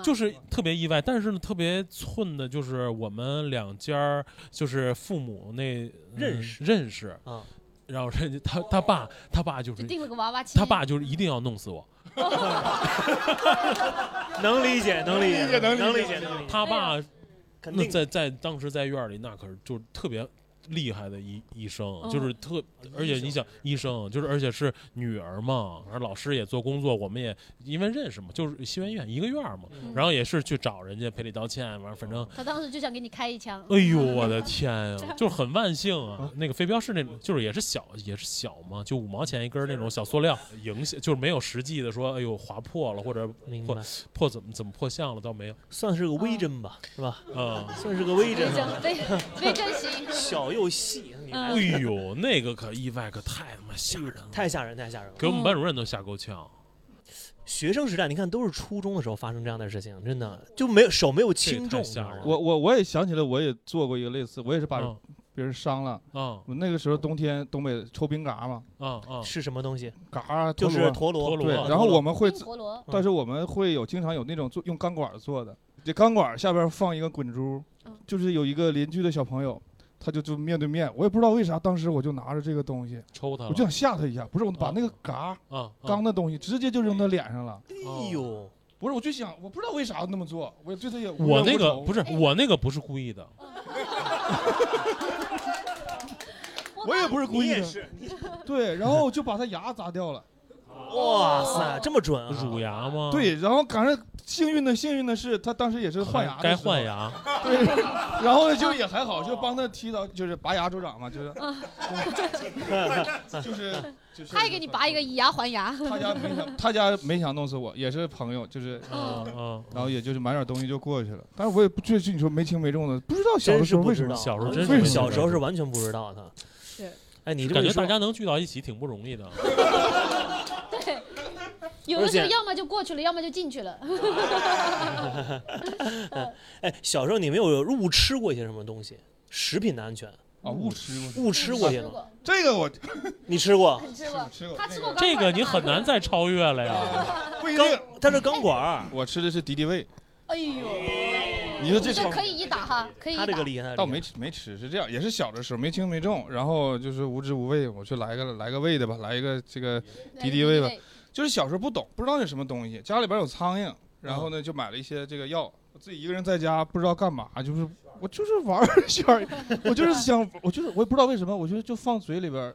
S2: 就是特别意外，但是呢，特别寸的，就是我们两家就是父母那
S1: 认识
S2: 认识啊，然后人家他他爸他爸就是
S3: 定了个娃娃
S2: 他爸就是一定要弄死我。
S1: 能理解，能理解，
S4: 能
S1: 能理解，能理解。
S2: 他爸那在在当时在院里，那可是就特别。厉害的医医生，就是特，而且你想医生，就是而且是女儿嘛，然后老师也做工作，我们也因为认识嘛，就是西园院一个院嘛，然后也是去找人家赔礼道歉，完反正
S3: 他当时就想给你开一枪。
S2: 哎呦 我的天呀，就是很万幸啊！那个飞镖是那种，就是也是小也是小嘛，就五毛钱一根那种小塑料，影响就是没有实际的说，哎呦划破了或者破破怎么怎么破相了倒没有，
S1: 算是个微针吧，是吧？
S2: 嗯，
S1: 算是个微针，
S3: 微微针型，
S1: 小。又细，
S2: 哎呦，那个可意外可太他妈吓人了，
S1: 太吓人，太吓人了，
S2: 给我们班主任都吓够呛。
S1: 学生时代，你看都是初中的时候发生这样的事情，真的就没有手没有轻重。
S4: 我我我也想起来，我也做过一个类似，我也是把别人伤了。啊，我那个时候冬天东北抽冰嘎嘛。
S2: 啊啊，
S1: 是什么东西？
S4: 嘎
S1: 就是
S4: 陀
S1: 螺。
S4: 对，然后我们会，但是我们会有经常有那种做用钢管做的，这钢管下边放一个滚珠，就是有一个邻居的小朋友。他就就面对面，我也不知道为啥，当时我就拿着这个东西
S2: 抽他，
S4: 我就想吓他一下，不是我把那个嘎啊。钢的东西直接就扔他脸上了。
S1: 哎呦，
S4: 不是，我就想，我不知道为啥那么做，我对他也
S2: 我那个不是我那个不是故意的，
S4: 我也不是故意的，对，然后就把他牙砸掉了。
S1: 哇塞，这么准！
S2: 乳牙吗？
S4: 对，然后赶上幸运的，幸运的是他当时也是换牙，
S2: 该换牙。
S4: 对，然后呢就也还好，就帮他提到就是拔牙助长嘛，就是，就 是就是。
S3: 他也给你拔一个以牙还牙。
S4: 他家没想，他家没想弄死我，也是朋友，就是，然后也就是买点东西就过去了。但是我也不确实你说没轻没重的，不知道小时候为什么，
S2: 小时候真是
S1: 小时候是完全不知道的。
S3: 是。
S1: 哎，你
S2: 感觉大家能聚到一起挺不容易的。
S3: 有的时候要么就过去了，要么就进去了。
S1: 哎，小时候你们有误吃过一些什么东西？食品的安全
S4: 啊，误吃
S1: 过，误吃过些。
S4: 这个我，
S1: 你吃过？
S3: 吃过，
S4: 吃过。
S3: 他吃过。
S2: 这个你很难再超越了呀。
S1: 钢，它是钢管。
S4: 我吃的是敌敌畏。
S3: 哎呦，
S4: 你说这
S3: 可以一打哈，可以。
S1: 他这个厉害。
S4: 倒没没吃，是这样，也是小的时候没轻没重，然后就是无知无畏，我去来个来个胃的吧，来一个这个敌敌畏吧。就是小时候不懂，不知道那什么东西，家里边有苍蝇，然后呢就买了一些这个药，我自己一个人在家不知道干嘛，就是我就是玩一下，我就是想，我就是我也不知道为什么，我觉得就放嘴里边，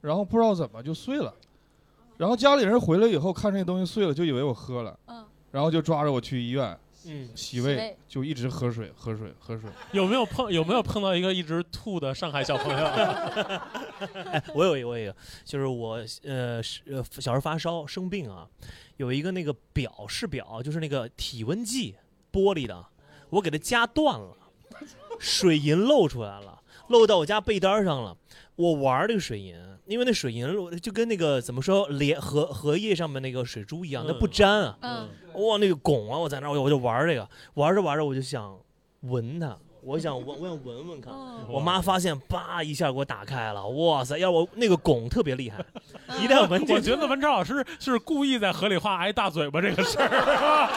S4: 然后不知道怎么就碎了，然后家里人回来以后看这东西碎了，就以为我喝了，然后就抓着我去医院。
S1: 嗯，
S4: 洗胃就一直喝水，喝水，喝水。
S2: 有没有碰有没有碰到一个一直吐的上海小朋友？
S1: 哎，我有一个，我有一个，就是我呃是呃小时候发烧生病啊，有一个那个表是表，就是那个体温计，玻璃的，我给它夹断了，水银漏出来了，漏到我家被单上了，我玩这个水银。因为那水银就跟那个怎么说莲荷荷叶上面那个水珠一样，它不粘啊。嗯。哇，那个拱啊，我在那我我就玩这个，玩着玩着我就想闻它。我想闻，我想闻闻看。我妈发现，叭一下给我打开了。哇塞，要我那个拱特别厉害，一旦闻
S2: 我觉得文超老师是故意在河里画挨大嘴巴这个事儿。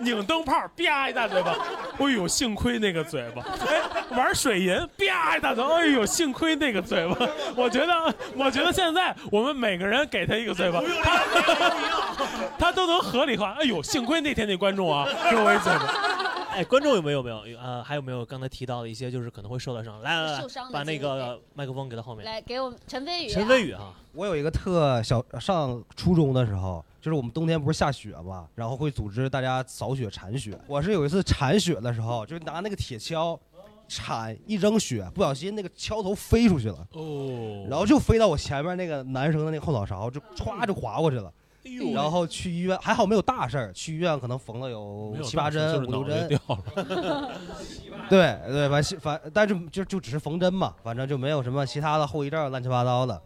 S2: 拧灯泡，啪一大嘴巴。哎呦，幸亏那个嘴巴。哎，玩水银，啪一大嘴。哎呦，幸亏那个嘴巴。我觉得，我觉得现在我们每个人给他一个嘴巴，他都能合理化。哎呦，幸亏那天那观众啊，给我一嘴巴。
S1: 哎，观众有没有没有？呃，还有没有刚才提到的一些，就是可能会受到伤？来来来，把那个麦克风给到后面。
S3: 来，给我们陈飞宇。
S1: 陈飞宇啊，
S11: 我有一个特小，上初中的时候，就是我们冬天不是下雪嘛，然后会组织大家扫雪铲雪。我是有一次铲雪的时候，就拿那个铁锹铲，一扔雪，不小心那个锹头飞出去了。哦。然后就飞到我前面那个男生的那个后脑勺，就歘就划过去了。然后去医院，还好没有大事儿。去医院可能缝了有七八针、五六针。
S2: 掉了。
S11: 对对，反反，但是就就只是缝针嘛，反正就没有什么其他的后遗症，乱七八糟的。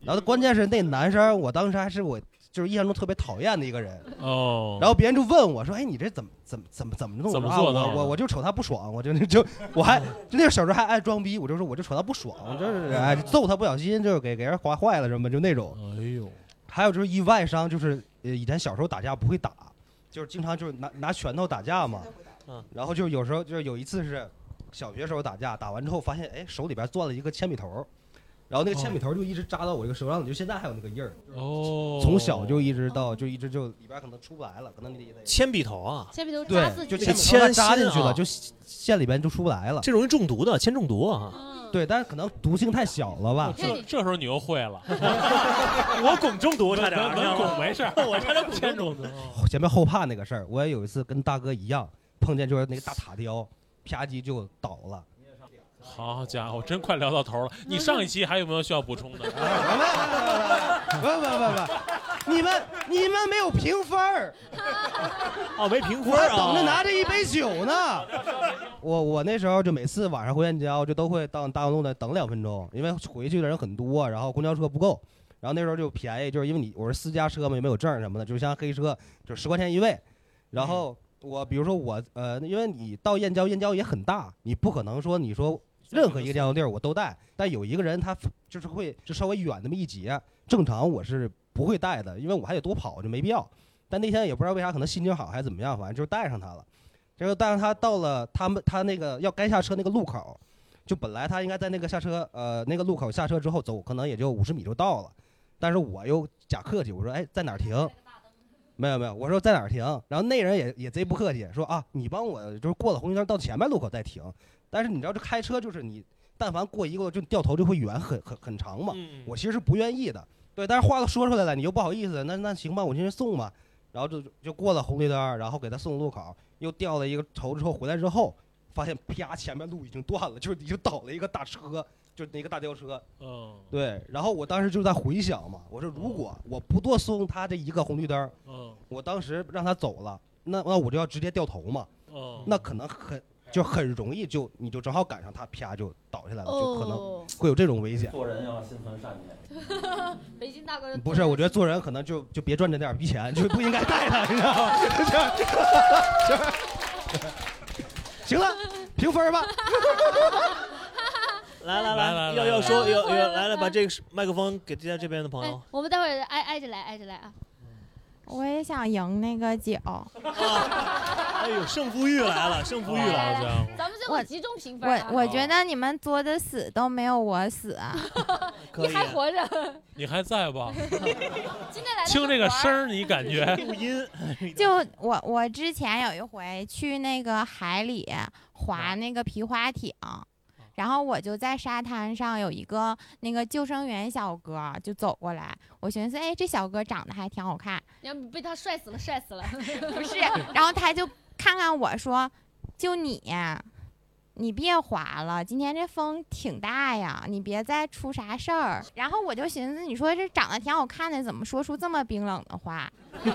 S11: 然后关键是那男生，我当时还是我就是印象中特别讨厌的一个人。哦。然后别人就问我说：“哎，你这怎么怎么怎么怎么弄？”
S2: 怎么做的？
S11: 我我就瞅他不爽，我就 就我还就那个小时候还爱装逼，我就说我就瞅他不爽，就是哎揍他不小心就是给给人划坏了什么就那种。哎呦。还有就是意外伤，就是呃以前小时候打架不会打，就是经常就是拿拿拳头打架嘛，嗯，然后就有时候就是有一次是小学时候打架，打完之后发现哎手里边攥了一个铅笔头，然后那个铅笔头就一直扎到我这个手上，就现在还有那个印儿。哦，从小就一直到就一直就里边可能出不来了，可能你得
S1: 铅笔头啊，
S3: 铅笔头
S11: 对，就铅扎进去了，就线里边就出不来了。
S1: 这容易中毒的，铅中毒啊。
S11: 对，但是可能毒性太小了吧？
S2: 这这时候你又会了，
S1: 我汞中毒差点，
S2: 汞没事，
S1: 我差点铅中毒。
S11: 前面后怕那个事儿，我也有一次跟大哥一样，碰见就是那个大塔吊，啪叽就倒了。
S2: 好家伙，真快聊到头了！你上一期还有没有需要补充的？不
S11: 不不不不，你们你们没有评分儿，
S1: 哦，没评分啊！
S11: 等着拿着一杯酒呢。我我那时候就每次晚上回燕郊，就都会到大望路那等两分钟，因为回去的人很多，然后公交车不够，然后那时候就便宜，就是因为你我是私家车嘛，也没有证什么的，就像黑车，就十块钱一位，然后我比如说我呃，因为你到燕郊，燕郊也很大，你不可能说你说。任何一个这样的地儿我都带，但有一个人他就是会就稍微远那么一截，正常我是不会带的，因为我还得多跑，就没必要。但那天也不知道为啥，可能心情好还是怎么样，反正就是带上他了。结果带上他到了他们他那个要该下车那个路口，就本来他应该在那个下车呃那个路口下车之后走，可能也就五十米就到了。但是我又假客气，我说哎在哪儿停？没有没有，我说在哪儿停？然后那人也也贼不客气，说啊你帮我就是过了红绿灯到前面路口再停。但是你知道这开车就是你，但凡过一个就掉头就会远很很很长嘛。我其实是不愿意的，对。但是话都说出来了，你又不好意思，那那行吧，我先送吧。然后就就过了红绿灯，然后给他送路口，又掉了一个头之后回来之后，发现啪前面路已经断了，就是已经倒了一个大车，就是那个大吊车。嗯。对。然后我当时就在回想嘛，我说如果我不多送他这一个红绿灯，嗯，我当时让他走了，那那我就要直接掉头嘛。哦。那可能很。就很容易就你就正好赶上他啪就倒下来了，就可能会有这种危险。
S5: 做人要心存善
S3: 念。北京大哥
S11: 不是，我觉得做人可能就就别赚这点逼钱，就不应该带他，你知道吗？行了，评分吧。
S1: 来来来，要要说要要来来把这个麦克风给在这边的朋友。
S3: 我们待会儿挨挨着来，挨着来啊。
S12: 我也想赢那个奖。
S1: 哎呦，胜负欲来了，胜负欲来了，
S3: 咱们这集中评分。
S12: 我我觉得你们作的死都没有我死啊。
S3: 你还活着？
S2: 你还在吧？
S3: 今天来
S2: 听这个声儿，你感觉
S1: 录音？
S12: 就我我之前有一回去那个海里划那个皮划艇。然后我就在沙滩上有一个那个救生员小哥就走过来，我寻思，哎，这小哥长得还挺好看，
S3: 要不被他帅死了，帅死了。
S12: 不是，然后他就看看我说，就你，你别滑了，今天这风挺大呀，你别再出啥事儿。然后我就寻思，你说这长得挺好看的，怎么说出这么冰冷的话？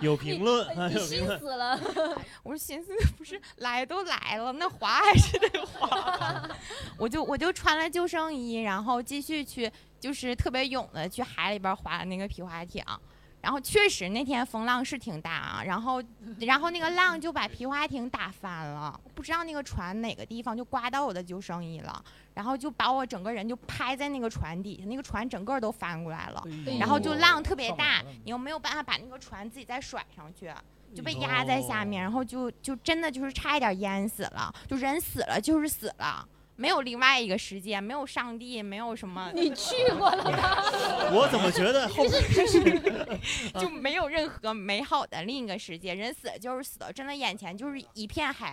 S1: 有评论，
S3: 你 心死了。
S12: 我说寻思不是来都来了，那滑还是得滑。我就我就穿了救生衣，然后继续去，就是特别勇的去海里边划那个皮划艇。然后确实那天风浪是挺大啊，然后 然后那个浪就把皮划艇打翻了，不知道那个船哪个地方就刮到我的救生衣了，然后就把我整个人就拍在那个船底下，那个船整个都翻过来了，然后就浪特别大，你又没有办法把那个船自己再甩上去，就被压在下面，然后就就真的就是差一点淹死了，就人死了就是死了。没有另外一个世界，没有上帝，没有什么。
S3: 你去过了吗？
S1: 我怎么觉得后
S12: 就没有任何美好的另一个世界？人死了就是死了，真的眼前就是一片黑。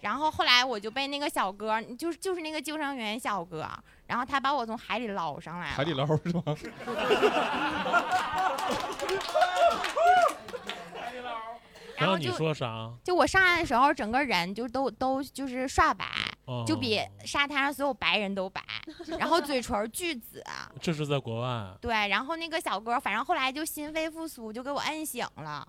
S12: 然后后来我就被那个小哥，就是就是那个救生员小哥，然后他把我从海里捞上来了。
S4: 海底捞是吗？
S2: 然后你说啥？
S12: 就我上岸的时候，整个人就都都就是刷白，就比沙滩上所有白人都白，然后嘴唇巨紫。
S2: 这是在国外。
S12: 对，然后那个小哥，反正后来就心肺复苏，就给我摁醒了，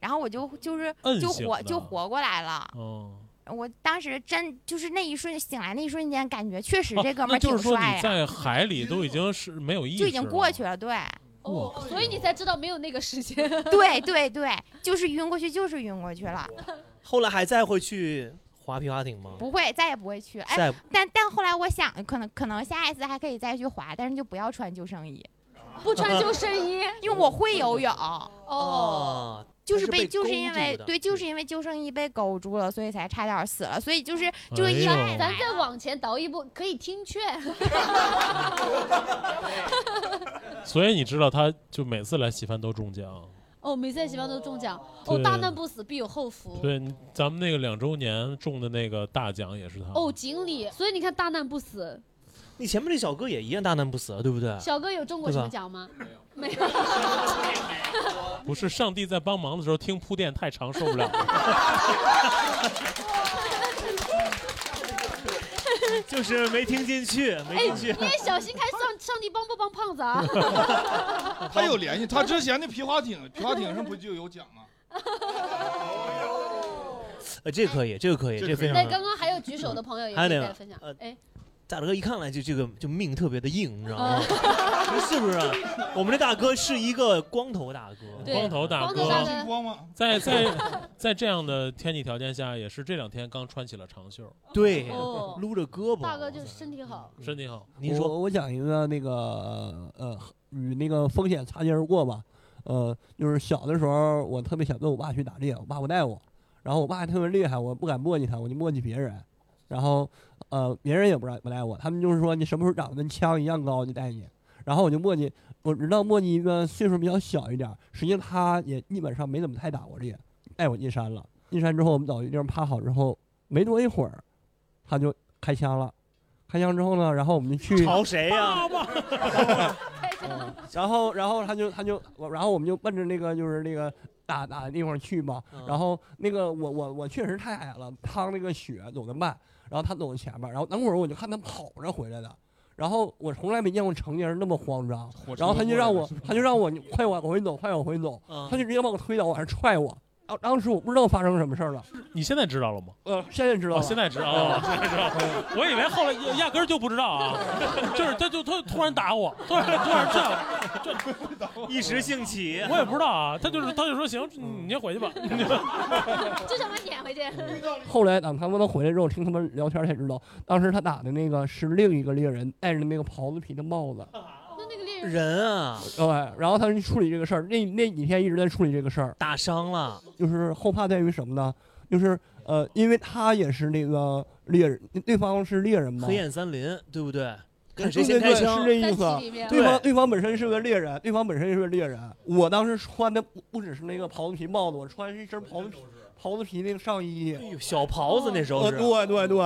S12: 然后我就就是就活就活过来了。哦。我当时真就是那一瞬醒来那一瞬间，感觉确实这哥们挺帅
S2: 呀。在海里都已经是没有 意识，
S12: 就已经过去了，对。
S3: 哦，所以你才知道没有那个时间。
S12: 对 对对，就是晕过去，就是晕过去了。
S1: 后来还再会去滑皮划艇吗？
S12: 不会，再也不会去。哎，但但后来我想，可能可能下一次还可以再去滑，但是就不要穿救生衣。
S3: 不穿救生衣，
S12: 因为我会游泳。
S3: 哦。
S12: 就是
S1: 被
S12: 就是因为对，就是因为救生衣被勾住了，所以才差点死了。所以就是就一
S3: 咱再往前倒一步，可以听劝。
S2: 所以你知道，他就每次来喜番都中奖。
S3: 哦，每次来喜番都中奖。哦，大难不死必有后福。
S2: 对，咱们那个两周年中的那个大奖也是他。
S3: 哦，锦鲤。所以你看，大难不死。
S1: 你前面那小哥也一样大难不死，对不对？
S3: 小哥有中过什么奖吗？没有。
S2: 没有 不是，上帝在帮忙的时候听铺垫太长受不了。
S1: 就是没听进去，没进去。
S3: 你也小心看上上帝帮不帮胖子啊？
S4: 他有联系，他之前的皮划艇，皮划艇上不就有奖吗？
S1: 呃，这个可以，这个可以，这非常。
S3: 那刚刚还有举手的朋友也可以分享。哎。
S1: 大哥一看来就这个就命特别的硬，你知道吗？是不是？我们这大哥是一个光头大哥，
S2: 光头大哥，
S4: 光吗？
S2: 在在在这样的天气条件下，也是这两天刚穿起了长袖。
S1: 对，撸着胳膊。
S3: 大哥就身体好，
S2: 身体好。
S1: 您说，
S13: 我讲一个那个呃与那个风险擦肩而过吧。呃，就是小的时候，我特别想跟我爸去打猎，我爸不带我，然后我爸特别厉害，我不敢磨叽他，我就磨叽别人，然后。呃，别人也不让不带我，他们就是说你什么时候长得跟枪一样高就带你。然后我就磨叽，我知道磨叽一个岁数比较小一点，实际上他也基本上没怎么太打过猎，带我进山了。进山之后，我们找一地方趴好之后，没多一会儿，他就开枪了。开枪之后呢，然后我们就去
S1: 朝谁呀？
S13: 然后，然后他就他就然后我们就奔着那个就是那个打打的地方去嘛。然后那个我我我确实太矮了，趟那个雪走得慢。然后他走前面，然后等会儿我就看他跑着回来的，然后我从来没见过成年人那么慌张，然后他就让我，他就让我快往回走，快往回走，他就直接把我推倒，往上踹我。当当时我不知道发生什么事儿了，
S2: 你现在知道了吗？
S13: 呃，现在知道了，
S2: 现在知道了，现在知道。我以为后来压根儿就不知道啊，就是他就他突然打我，突然突然这样，
S1: 这一时兴起，
S2: 我也不知道啊，他就是他就说行，你先回去吧，
S3: 就这么撵回去。
S13: 后来等他们都回来之后，听他们聊天才知道，当时他打的那个是另一个猎人戴着那个袍子皮的帽子。
S1: 人啊，
S13: 对，然后他去处理这个事儿，那那几天一直在处理这个事儿，
S1: 打伤了，
S13: 就是后怕在于什么呢？就是呃，因为他也是那个猎人，对方是猎人嘛，
S1: 黑焰森林，对不对？
S13: 看谁先开枪，是这意思。对方对方本身是个猎人，对方本身是个猎人。我当时穿的不不只是那个袍子皮帽子，我穿是一身袍子皮袍子皮那个上衣，
S1: 小袍子那时候是。
S13: 对对对，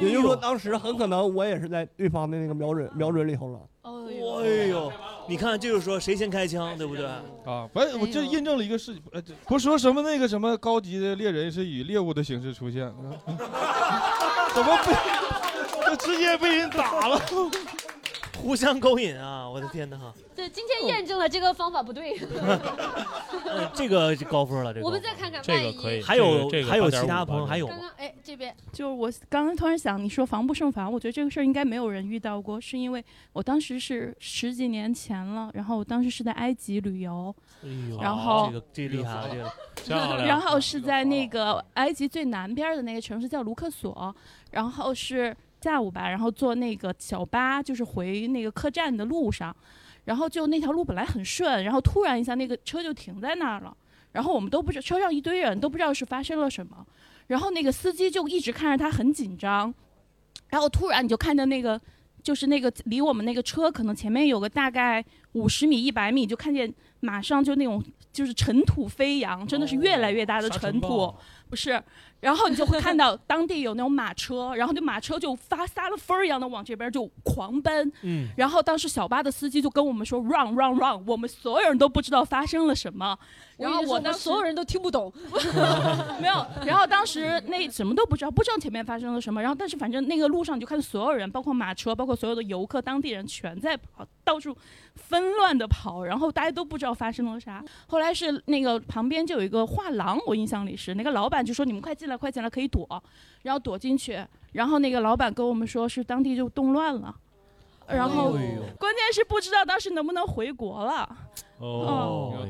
S13: 也就是说当时很可能我也是在对方的那个瞄准瞄准里头了。
S1: 哎呦，你看，就是说谁先开枪，对不对？
S4: 啊，反正，我这印证了一个事情，呃，不说什么那个什么高级的猎人是以猎物的形式出现，怎么被 就直接被人打了？
S1: 互相勾引啊！我的天哪！
S3: 对，今天验证了这个方法不对。
S1: 这个高分了，这个。
S3: 我们再看看，
S2: 这个可以。
S1: 还有还有其他朋友还有
S3: 刚刚哎，这边
S14: 就是我刚刚突然想，你说防不胜防，我觉得这个事儿应该没有人遇到过，是因为我当时是十几年前了，然后我当时是在埃及旅游，然后
S1: 这个这厉害，
S2: 这个
S14: 然后是在那个埃及最南边的那个城市叫卢克索，然后是。下午吧，然后坐那个小巴，就是回那个客栈的路上，然后就那条路本来很顺，然后突然一下那个车就停在那儿了，然后我们都不知车上一堆人都不知道是发生了什么，然后那个司机就一直看着他很紧张，然后突然你就看见那个就是那个离我们那个车可能前面有个大概五十米一百米，就看见马上就那种就是尘土飞扬，真的是越来越大的尘土，不是。然后你就会看到当地有那种马车，然后那马车就发撒了疯儿一样的往这边就狂奔。嗯。然后当时小巴的司机就跟我们说 “run run run”，我们所有人都不知道发生了什么。然后我
S3: 当所有人都听不懂。
S14: 没有。然后当时那什么都不知道，不知道前面发生了什么。然后但是反正那个路上你就看所有人，包括马车，包括所有的游客、当地人全在跑，到处纷乱的跑。然后大家都不知道发生了啥。后来是那个旁边就有一个画廊，我印象里是那个老板就说：“你们快进。”来快进来可以躲，然后躲进去，然后那个老板跟我们说是当地就动乱了，然后关键是不知道当时能不能回国了。哦，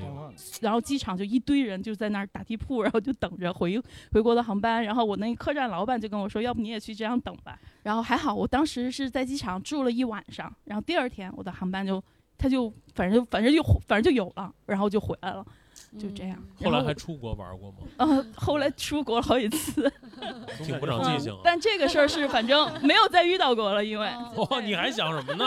S14: 然后机场就一堆人就在那儿打地铺，然后就等着回回国的航班。然后我那客栈老板就跟我说，要不你也去这样等吧。然后还好，我当时是在机场住了一晚上，然后第二天我的航班就他就反正就反正就反正就有了，然后就回来了。就这样。
S2: 后来还出国玩过吗？
S14: 嗯，后来出国了好几次，
S2: 挺不长记性。
S14: 但这个事儿是反正没有再遇到过了，因为
S2: 哦，你还想什么呢？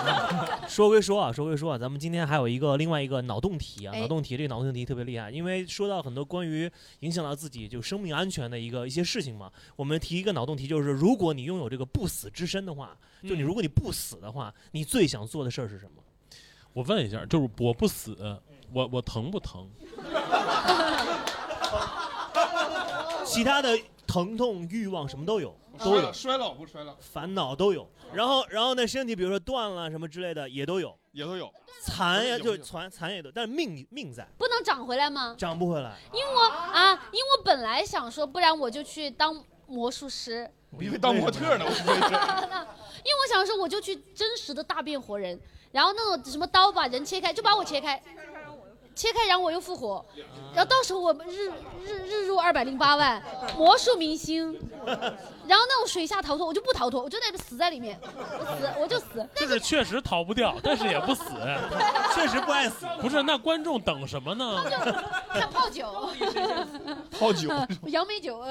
S1: 说归说啊，说归说啊，咱们今天还有一个另外一个脑洞题啊，脑洞题这个脑洞题特别厉害，因为说到很多关于影响到自己就生命安全的一个一些事情嘛。我们提一个脑洞题，就是如果你拥有这个不死之身的话，就你如果你不死的话，你最想做的事儿是什么？
S2: 我问一下，就是我不死，我我疼不疼？
S1: 其他的疼痛、欲望什么都有，都有。
S4: 衰老不衰老？
S1: 烦恼都有。然后，然后呢，身体比如说断了什么之类的也都有，
S4: 也都有。
S1: 残呀，就残残也都，但是命命在，
S3: 不能长回来吗？
S1: 长不回来。
S3: 因为我啊，因为我本来想说，不然我就去当魔术师。
S4: 我以为当模特呢。
S3: 因为我想说，我就去真实的大变活人。然后那种什么刀把人切开，就把我切开，切开然后我又复活，然后到时候我们日日日入二百零八万，魔术明星，然后那种水下逃脱我就不逃脱，我就在这死在里面，我死我就死。
S2: 就是确实逃不掉，但是也不死，
S1: 确实不爱死。
S2: 不是那观众等什么呢？
S3: 看泡酒，
S4: 泡酒，
S3: 杨梅酒。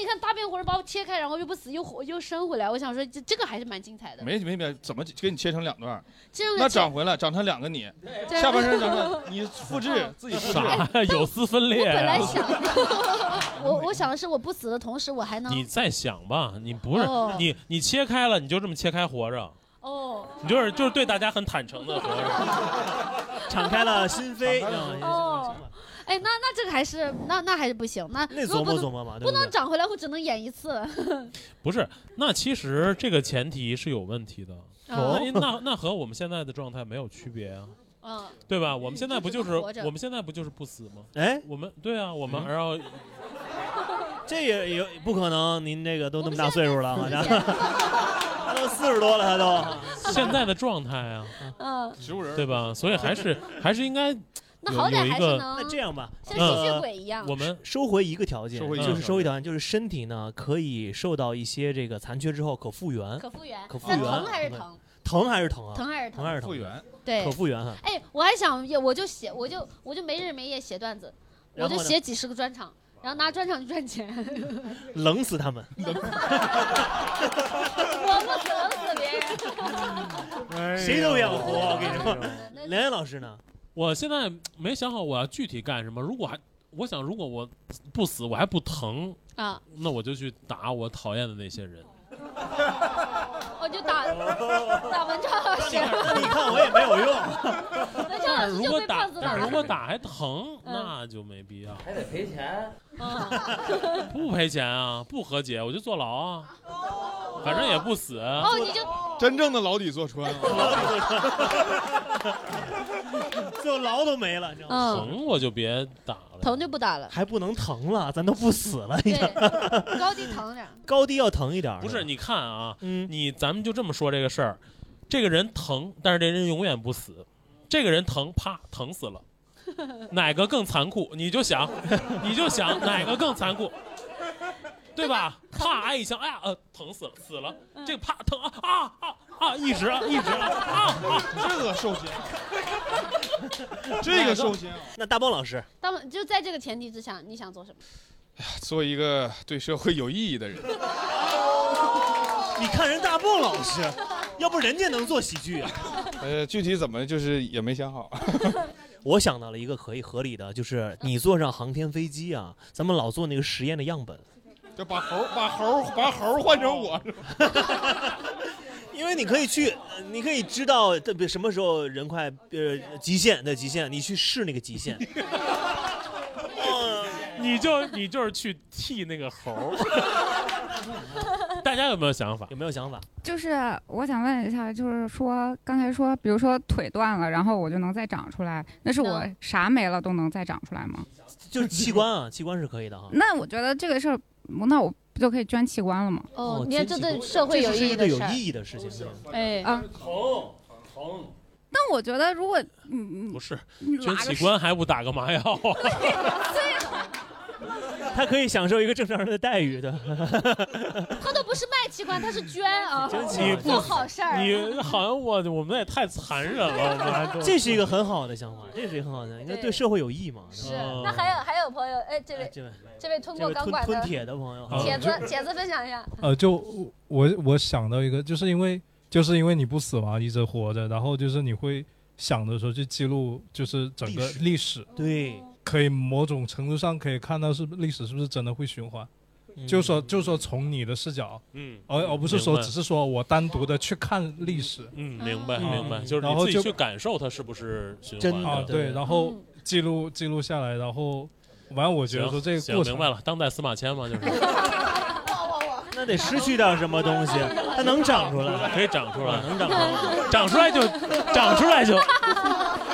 S3: 你看大变活人把我切开，然后又不死又活又生回来，我想说这这个还是蛮精彩的。
S4: 没没没，怎么给你切成两段？那长回来长成两个你，下半身长成 你复制 自己复
S2: 制，有丝分裂。
S3: 我本来想，我我想的是我不死的同时我还能。
S2: 你再想吧，你不是你你切开了，你就这么切开活着。哦。你就是就是对大家很坦诚的活着，
S1: 敞开了心扉。
S3: 哦。哎，那那这个还是那那还是不行，那
S1: 那琢磨琢磨嘛，
S3: 不能长回来，我只能演一次。
S2: 不是，那其实这个前提是有问题的。哦，那那和我们现在的状态没有区别啊。嗯，对吧？我们现在不就是我们现在不就是不死吗？
S1: 哎，
S2: 我们对啊，我们然后
S1: 这也有不可能，您这个都那么大岁数了，好像他都四十多了，他都
S2: 现在的状态啊，
S3: 嗯，
S4: 植物人
S2: 对吧？所以还是还是应该。
S3: 那好歹还是能。
S1: 那这样吧，
S3: 像吸血鬼一样。
S2: 我们
S1: 收回一个条件，就是收回条件，就是身体呢可以受到一些这个残缺之后可复原。
S3: 可复原。
S1: 可复原。
S3: 疼还是疼？
S1: 疼还是疼啊？
S3: 疼还是疼？
S1: 疼还是疼？
S4: 复原。
S3: 对。
S1: 可复原哈。
S3: 哎，我还想，我就写，我就我就没日没夜写段子，我就写几十个专场，然后拿专场去赚钱。
S1: 冷死他们。
S3: 我不冷死别
S1: 人。谁都养活，我跟你说。梁岩老师呢？
S2: 我现在没想好我要具体干什么。如果还，我想如果我不死，我还不疼啊，那我就去打我讨厌的那些人。
S3: 我就打 打文超老师。
S1: 你看我也没有用。
S3: 文超老师就被胖子打。
S2: 如果打还疼，那就没必要。
S15: 还得赔钱。
S2: 不赔钱啊，不和解我就坐牢啊。反正也不死。
S3: 哦，你就
S4: 真正的牢底坐穿。
S1: 就牢都没了，
S2: 疼我就别打了，
S3: 疼就不打了，
S1: 还不能疼了，咱都不死了，已经。
S3: 高低疼点，
S1: 高低要疼一点。
S2: 不是，你看啊，你咱们就这么说这个事儿，这个人疼，但是这人永远不死，这个人疼，啪，疼死了，哪个更残酷？你就想，你就想哪个更残酷。对吧？啪挨一枪，哎呀，呃，疼死了，死了。这个啪疼啊啊啊啊！一直啊，一直啊啊！
S4: 这个受刑，这个受刑。
S1: 那大棒老师，
S3: 当就在这个前提之下，你想做什么？
S4: 哎呀，做一个对社会有意义的人。
S1: 你看人大棒老师，要不人家能做喜剧啊？
S4: 呃，具体怎么就是也没想好。
S1: 我想到了一个可以合理的，就是你坐上航天飞机啊，咱们老做那个实验的样本。
S4: 就把猴把猴把猴换成我，
S1: 因为你可以去，你可以知道特别什么时候人快呃极限的极限，你去试那个极限。
S2: 你就你就是去替那个猴。大家有没有想法？
S1: 有没有想法？
S8: 就是我想问一下，就是说刚才说，比如说腿断了，然后我就能再长出来，那是我啥没了都能再长出来吗？
S1: 就是器官啊，器官是可以的哈。
S8: 那我觉得这个事儿。那我不就可以捐器官了吗？
S3: 哦，你看这对社会有意义的
S1: 有意义的事情。
S3: 哎
S2: 啊，疼疼。
S8: 但我觉得，如果嗯
S2: 不是捐器官，还不打个麻药？
S1: 他可以享受一个正常人的待遇的。
S3: 他都不是卖器官，他是捐啊，
S2: 你
S3: 做好事儿。
S2: 你好像我我们也太残忍了，我们
S1: 这是一个很好的想法，这是一个很好的，应该对社会有益嘛。
S3: 是。那还有还有朋友，哎，这位
S1: 这位
S3: 这位吞过钢管的
S1: 吞铁的朋友，
S3: 铁子铁子分享一下。
S6: 呃，就我我想到一个，就是因为就是因为你不死嘛，一直活着，然后就是你会想的时候去记录，就是整个历史。
S1: 对。
S6: 可以某种程度上可以看到是历史是不是真的会循环，就说就说从你的视角，
S2: 嗯，
S6: 而而不是说只是说我单独的去看历史，
S2: 嗯，明白明白，就是你自己去感受它是不是循
S6: 环的，对，然后记录记录下来，然后完了我觉得说这个过程
S2: 明白了，当代司马迁嘛就是，
S1: 那得失去掉什么东西，它能长出来，
S2: 可以长出来，
S1: 能长出来，
S2: 长出来就长出来就。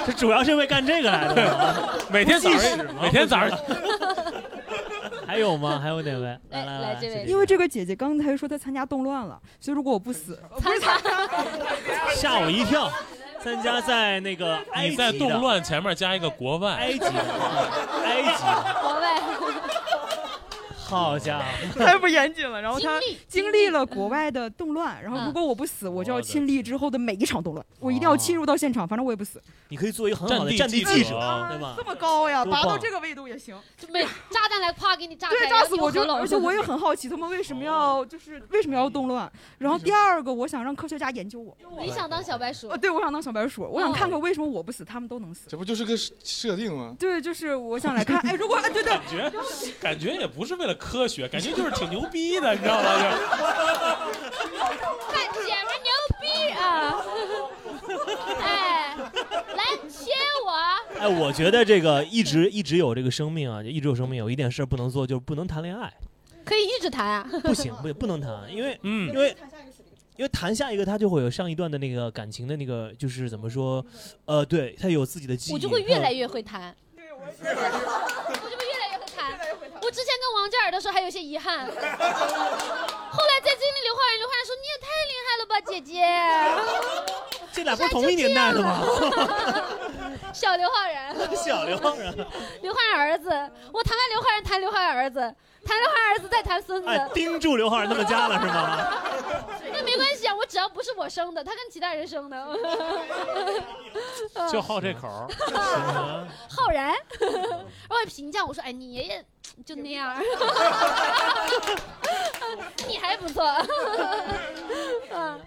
S1: 这主要是为干这个来的，
S2: 每天早上，每天早上。
S1: 还有吗？还有哪位？
S3: 来 来来，这位。
S15: 因为这个姐姐刚才说她参加动乱了，所以如果我不死，
S3: 参加，
S1: 吓我一跳。参加在那个
S2: 你在动乱前面加一个国外，
S1: 埃及，埃及，
S3: 国外。
S1: 好家伙，
S15: 太不严谨了。然后他经历了国外的动乱，然后如果我不死，我就要亲历之后的每一场动乱，我一定要侵入到现场，反正我也不死。
S1: 你可以做一个很好的
S2: 战
S1: 地记者，对吧？
S15: 这么高呀，达到这个维度也行。
S3: 就每炸弹来啪给你炸
S15: 对，炸死我就。而且我也很好奇，他们为什么要就是为什么要动乱？然后第二个，我想让科学家研究我。
S3: 你想当小白鼠？
S15: 对，我想当小白鼠，我想看看为什么我不死，他们都能死。
S4: 这不就是个设定吗？
S15: 对，就是我想来看，哎，如果对对，
S2: 感觉感觉也不是为了科学，感觉。就是挺牛逼的，你知道吗？
S3: 看姐们牛逼啊！哎，来切我！
S1: 哎，我觉得这个一直一直有这个生命啊，就一直有生命，有一点事儿不能做，就是不能谈恋爱。
S3: 可以一直谈啊？
S1: 不行，不不能谈，因为嗯，因为因为谈下一个他就会有上一段的那个感情的那个，就是怎么说？呃，对他有自己的记忆，
S3: 我就会越来越会谈。对我之前跟王嘉尔的时候还有些遗憾，后来再经历刘昊然，刘昊然说你也太厉害了吧，姐姐。
S1: 这俩不是同一年代的吗？
S3: 小刘昊然，
S1: 小刘昊然，
S3: 刘昊然儿子，我谈完刘昊然，谈刘昊然儿子，谈刘昊然儿子，再谈孙子。
S1: 哎，盯住刘昊然他们家了是吗？
S3: 我只要不是我生的，他跟其他人生的。
S2: 就好这口。
S3: 浩然，我评价我说，哎，你爷爷。就那样，你还不错，
S1: 嗯，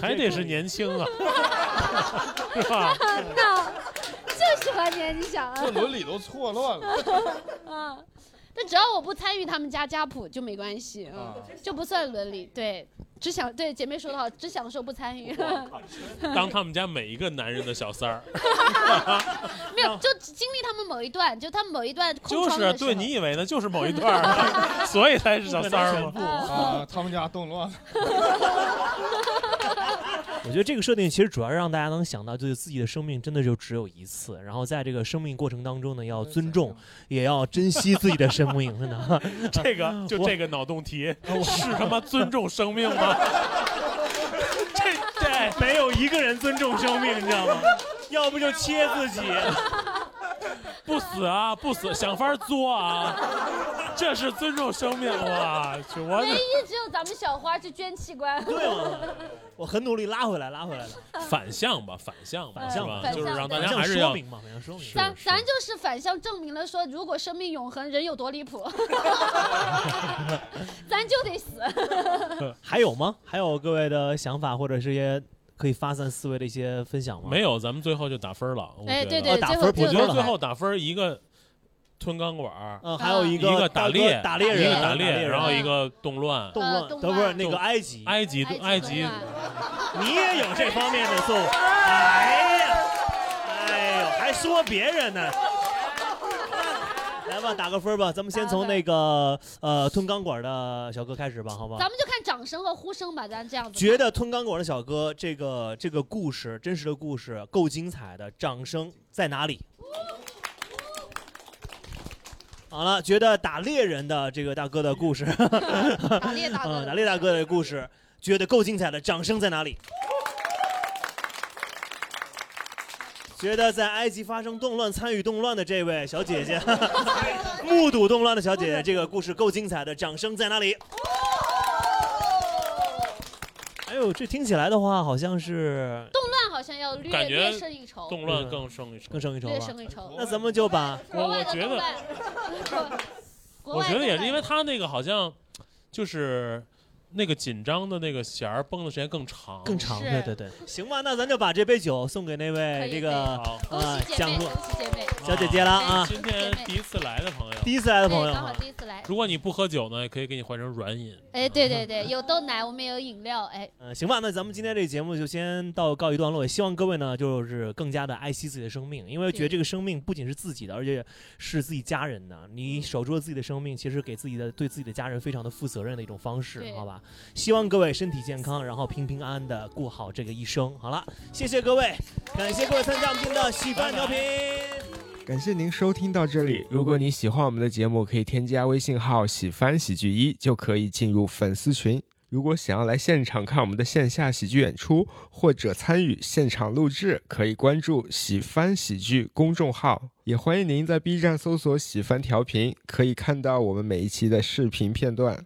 S2: 还得是年轻啊，是吧？
S3: 那就喜欢年纪小，
S4: 这伦理都错乱了，
S3: 嗯。但只要我不参与他们家家谱就没关系，嗯，就不算伦理。对，只享对姐妹说的好，只享受不参与。
S2: 当他们家每一个男人的小三儿，
S3: 没有，就经历他们某一段，就他们某一段。
S2: 就是对你以为呢？就是某一段，所以才是小三儿吗？
S4: 啊，他们家动乱。
S1: 我觉得这个设定其实主要让大家能想到，就是自己的生命真的就只有一次，然后在这个生命过程当中呢，要尊重，也要珍惜自己的生命，真的。
S2: 这个就这个脑洞题是他妈尊重生命吗？
S1: 这这没有一个人尊重生命，你知道吗？要不就切自己。
S2: 不死啊，不死，想法作啊，这是尊重生命哇！我
S3: 唯一只有咱们小花去捐器官。
S1: 对吗？我很努力拉回来，拉回来了。
S2: 反向吧，反向，
S1: 反向
S2: 吧，就是让大家还是要
S1: 说明嘛，反向说明。
S3: 咱咱就是反向证明了说，如果生命永恒，人有多离谱，咱就得死。
S1: 还有吗？还有各位的想法或者是一些。可以发散思维的一些分享吗？
S2: 没有，咱们最后就打分了。
S3: 哎，对对，
S1: 打分，
S2: 我觉得最后打分一个吞钢管，
S1: 嗯，还有
S2: 一
S1: 个
S2: 打猎，
S1: 打猎人，
S2: 打猎，然后一个动乱，
S1: 动乱，都不是那个埃及，
S2: 埃及，埃及，
S1: 你也有这方面的素，哎呀，哎呦，还说别人呢。来吧，打个分吧。咱们先从那个呃吞钢管的小哥开始吧，好吧？
S3: 咱们就看掌声和呼声吧，咱这样子。
S1: 觉得吞钢管的小哥这个这个故事真实的故事够精彩的，掌声在哪里？好了，觉得打猎人的这个大哥的故事，
S3: 打猎大哥，
S1: 打猎大哥的故事，觉得够精彩的，掌声在哪里？觉得在埃及发生动乱、参与动乱的这位小姐姐，目睹动乱的小姐姐，这个故事够精彩的，掌声在哪里？哎呦，这听起来的话，好像是
S3: 动乱，好像要略略胜一筹，
S2: 动乱更胜一筹，
S1: 更胜一筹，
S3: 略胜一筹。
S1: 那咱们就把
S2: 我我觉得，我觉得也是，因为他那个好像就是。那个紧张的那个弦儿绷的时间更长，
S1: 更长，对对对，行吧，那咱就把这杯酒送给那位这个
S3: 啊
S1: 讲
S3: 座
S1: 小姐姐了啊，
S2: 今天第一次来的朋友，
S1: 第一次来的朋友，
S3: 刚好第一次来。
S2: 如果你不喝酒呢，也可以给你换成软饮。
S3: 哎，对对对，有豆奶，我们也有饮料，哎，
S1: 嗯，行吧，那咱们今天这个节目就先到告一段落，也希望各位呢就是更加的爱惜自己的生命，因为觉得这个生命不仅是自己的，而且是自己家人的。你守住了自己的生命，其实给自己的对自己的家人非常的负责任的一种方式，好吧？希望各位。身体健康，然后平平安安的过好这个一生。好了，谢谢各位，感谢各位参加我们今天的喜番调频。
S16: 感谢您收听到这里。如果你喜欢我们的节目，可以添加微信号“喜番喜剧一”，就可以进入粉丝群。如果想要来现场看我们的线下喜剧演出，或者参与现场录制，可以关注“喜番喜剧”公众号。也欢迎您在 B 站搜索“喜番调频”，可以看到我们每一期的视频片段。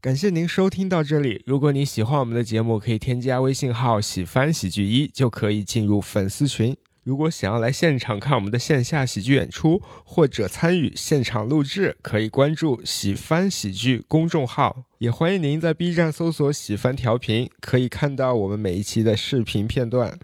S16: 感谢您收听到这里。如果你喜欢我们的节目，可以添加微信号“喜番喜剧一”，就可以进入粉丝群。如果想要来现场看我们的线下喜剧演出，或者参与现场录制，可以关注“喜番喜剧”公众号。也欢迎您在 B 站搜索“喜番调频”，可以看到我们每一期的视频片段。